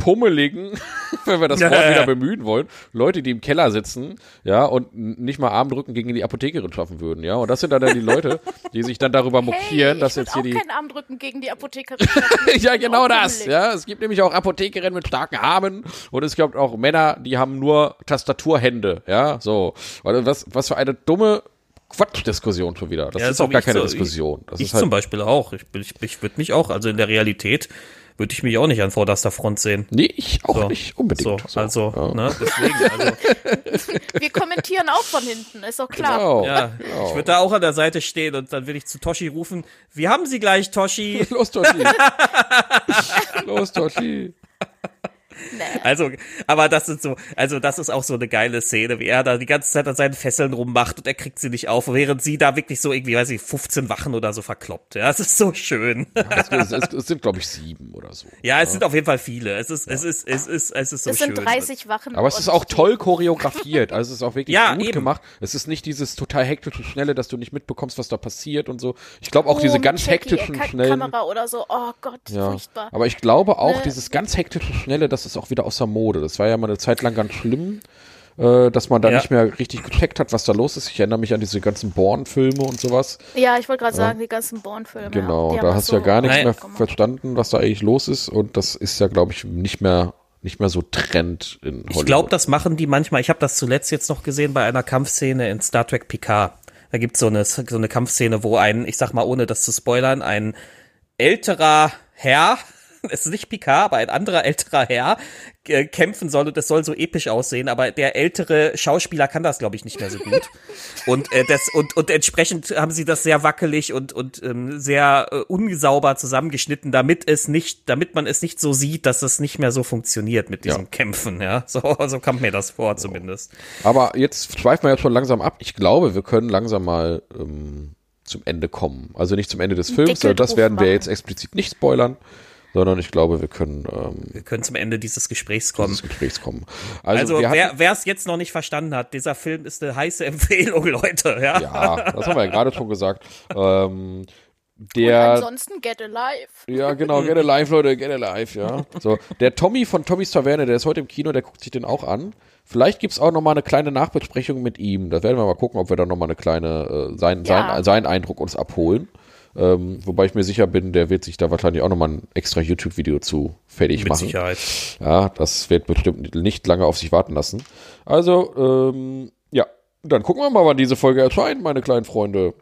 pummeligen, wenn wir das Wort wieder bemühen wollen, Leute, die im Keller sitzen, ja, und nicht mal Armdrücken gegen die Apothekerin schaffen würden, ja. Und das sind dann, dann die Leute, die sich dann darüber mokieren, hey, dass jetzt hier die. keinen Armdrücken gegen die Apothekerin. ja, genau das, ja. Es gibt nämlich auch Apothekerinnen mit starken Armen und es gibt auch Männer, die haben nur Tastaturhände, ja, so. Was, was für eine dumme Quatschdiskussion schon wieder. Das ja, ist auch gar keine so, Diskussion. Das ich, ist halt zum Beispiel auch. Ich, ich, ich würde mich auch, also in der Realität würde ich mich auch nicht an vorderster Front sehen. Nee, ich auch so. nicht unbedingt. So, so. Also, ja. ne, deswegen. Also. Wir kommentieren auch von hinten, ist doch klar. Genau, ja, genau. Ich würde da auch an der Seite stehen und dann würde ich zu Toshi rufen, wir haben sie gleich, Toshi. Los, Toshi. Los, Toshi. Nee. Also, aber das ist so, also das ist auch so eine geile Szene, wie er da die ganze Zeit an seinen Fesseln rummacht und er kriegt sie nicht auf, während sie da wirklich so irgendwie, weiß ich, 15 Wachen oder so verkloppt. Ja, es ist so schön. Ja, es, es, es, sind, glaube ich, sieben oder so. Ja, es ja. sind auf jeden Fall viele. Es ist, ja. es ist, es ist, es ist so schön. Es sind 30 Wachen. Aber es ist auch toll choreografiert. Also es ist auch wirklich ja, gut eben. gemacht. Es ist nicht dieses total hektische Schnelle, dass du nicht mitbekommst, was da passiert und so. Ich glaube auch oh, diese ganz hektischen schnellen. Kamera oder so. Oh Gott, ja. furchtbar. Aber ich glaube auch ne. dieses ganz hektische Schnelle, das ist auch wieder außer Mode. Das war ja mal eine Zeit lang ganz schlimm, äh, dass man da ja. nicht mehr richtig gecheckt hat, was da los ist. Ich erinnere mich an diese ganzen Born-Filme und sowas. Ja, ich wollte gerade ja. sagen, die ganzen Born-Filme. Genau, da hast du so ja gar nichts mehr gemacht. verstanden, was da eigentlich los ist. Und das ist ja, glaube ich, nicht mehr nicht mehr so Trend in Hollywood. Ich glaube, das machen die manchmal. Ich habe das zuletzt jetzt noch gesehen bei einer Kampfszene in Star Trek Picard. Da gibt's so eine, so eine Kampfszene, wo ein, ich sag mal, ohne das zu spoilern, ein älterer Herr es ist nicht Picard, aber ein anderer älterer Herr äh, kämpfen soll und es soll so episch aussehen, aber der ältere Schauspieler kann das, glaube ich, nicht mehr so gut. und äh, das und und entsprechend haben sie das sehr wackelig und und ähm, sehr äh, unsauber zusammengeschnitten, damit es nicht, damit man es nicht so sieht, dass es nicht mehr so funktioniert mit diesem ja. Kämpfen. Ja, so so kam mir das vor zumindest. Aber jetzt schweifen wir jetzt schon langsam ab. Ich glaube, wir können langsam mal ähm, zum Ende kommen. Also nicht zum Ende des Films, sondern das werden wir jetzt explizit nicht spoilern sondern ich glaube, wir können. Ähm, wir können zum Ende dieses Gesprächs kommen. Dieses Gesprächs kommen. Also, also wer es jetzt noch nicht verstanden hat, dieser Film ist eine heiße Empfehlung, Leute. Ja, ja das haben wir ja gerade schon gesagt. Ähm, der, Und ansonsten Get Alive. Ja, genau, Get Alive, Leute, Get Alive, ja. So, der Tommy von Tommys Taverne, der ist heute im Kino, der guckt sich den auch an. Vielleicht gibt's auch noch mal eine kleine Nachbesprechung mit ihm. Da werden wir mal gucken, ob wir da noch mal eine kleine, äh, sein, ja. sein, seinen Eindruck uns abholen. Ähm, wobei ich mir sicher bin, der wird sich da wahrscheinlich auch nochmal ein extra YouTube-Video zu fertig Mit machen. Mit Sicherheit. Ja, das wird bestimmt nicht lange auf sich warten lassen. Also, ähm, ja, dann gucken wir mal, wann diese Folge erscheint, meine kleinen Freunde.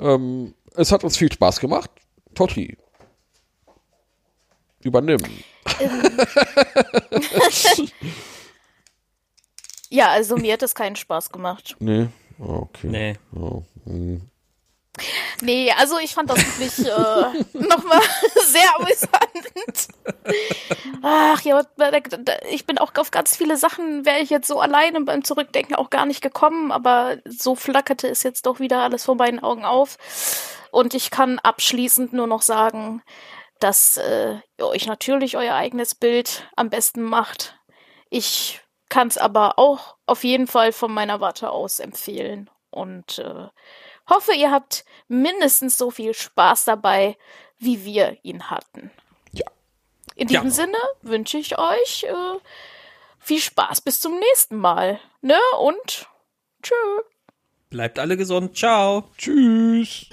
Ähm, es hat uns viel Spaß gemacht. Totti. Übernimm. ja, also mir hat es keinen Spaß gemacht. Nee. Okay. Nee. Oh. Hm. Nee, also ich fand das wirklich äh, nochmal sehr amüsant. Ach ja, ich bin auch auf ganz viele Sachen, wäre ich jetzt so alleine beim Zurückdenken auch gar nicht gekommen, aber so flackerte es jetzt doch wieder alles vor meinen Augen auf. Und ich kann abschließend nur noch sagen, dass äh, ihr euch natürlich euer eigenes Bild am besten macht. Ich kann es aber auch auf jeden Fall von meiner Warte aus empfehlen. und äh, hoffe, ihr habt mindestens so viel Spaß dabei, wie wir ihn hatten. Ja. In Ja. diesem Sinne wünsche ich euch äh, viel Spaß bis zum nächsten Mal. Ne? Und tschö. Bleibt alle gesund. Ciao. Tschüss.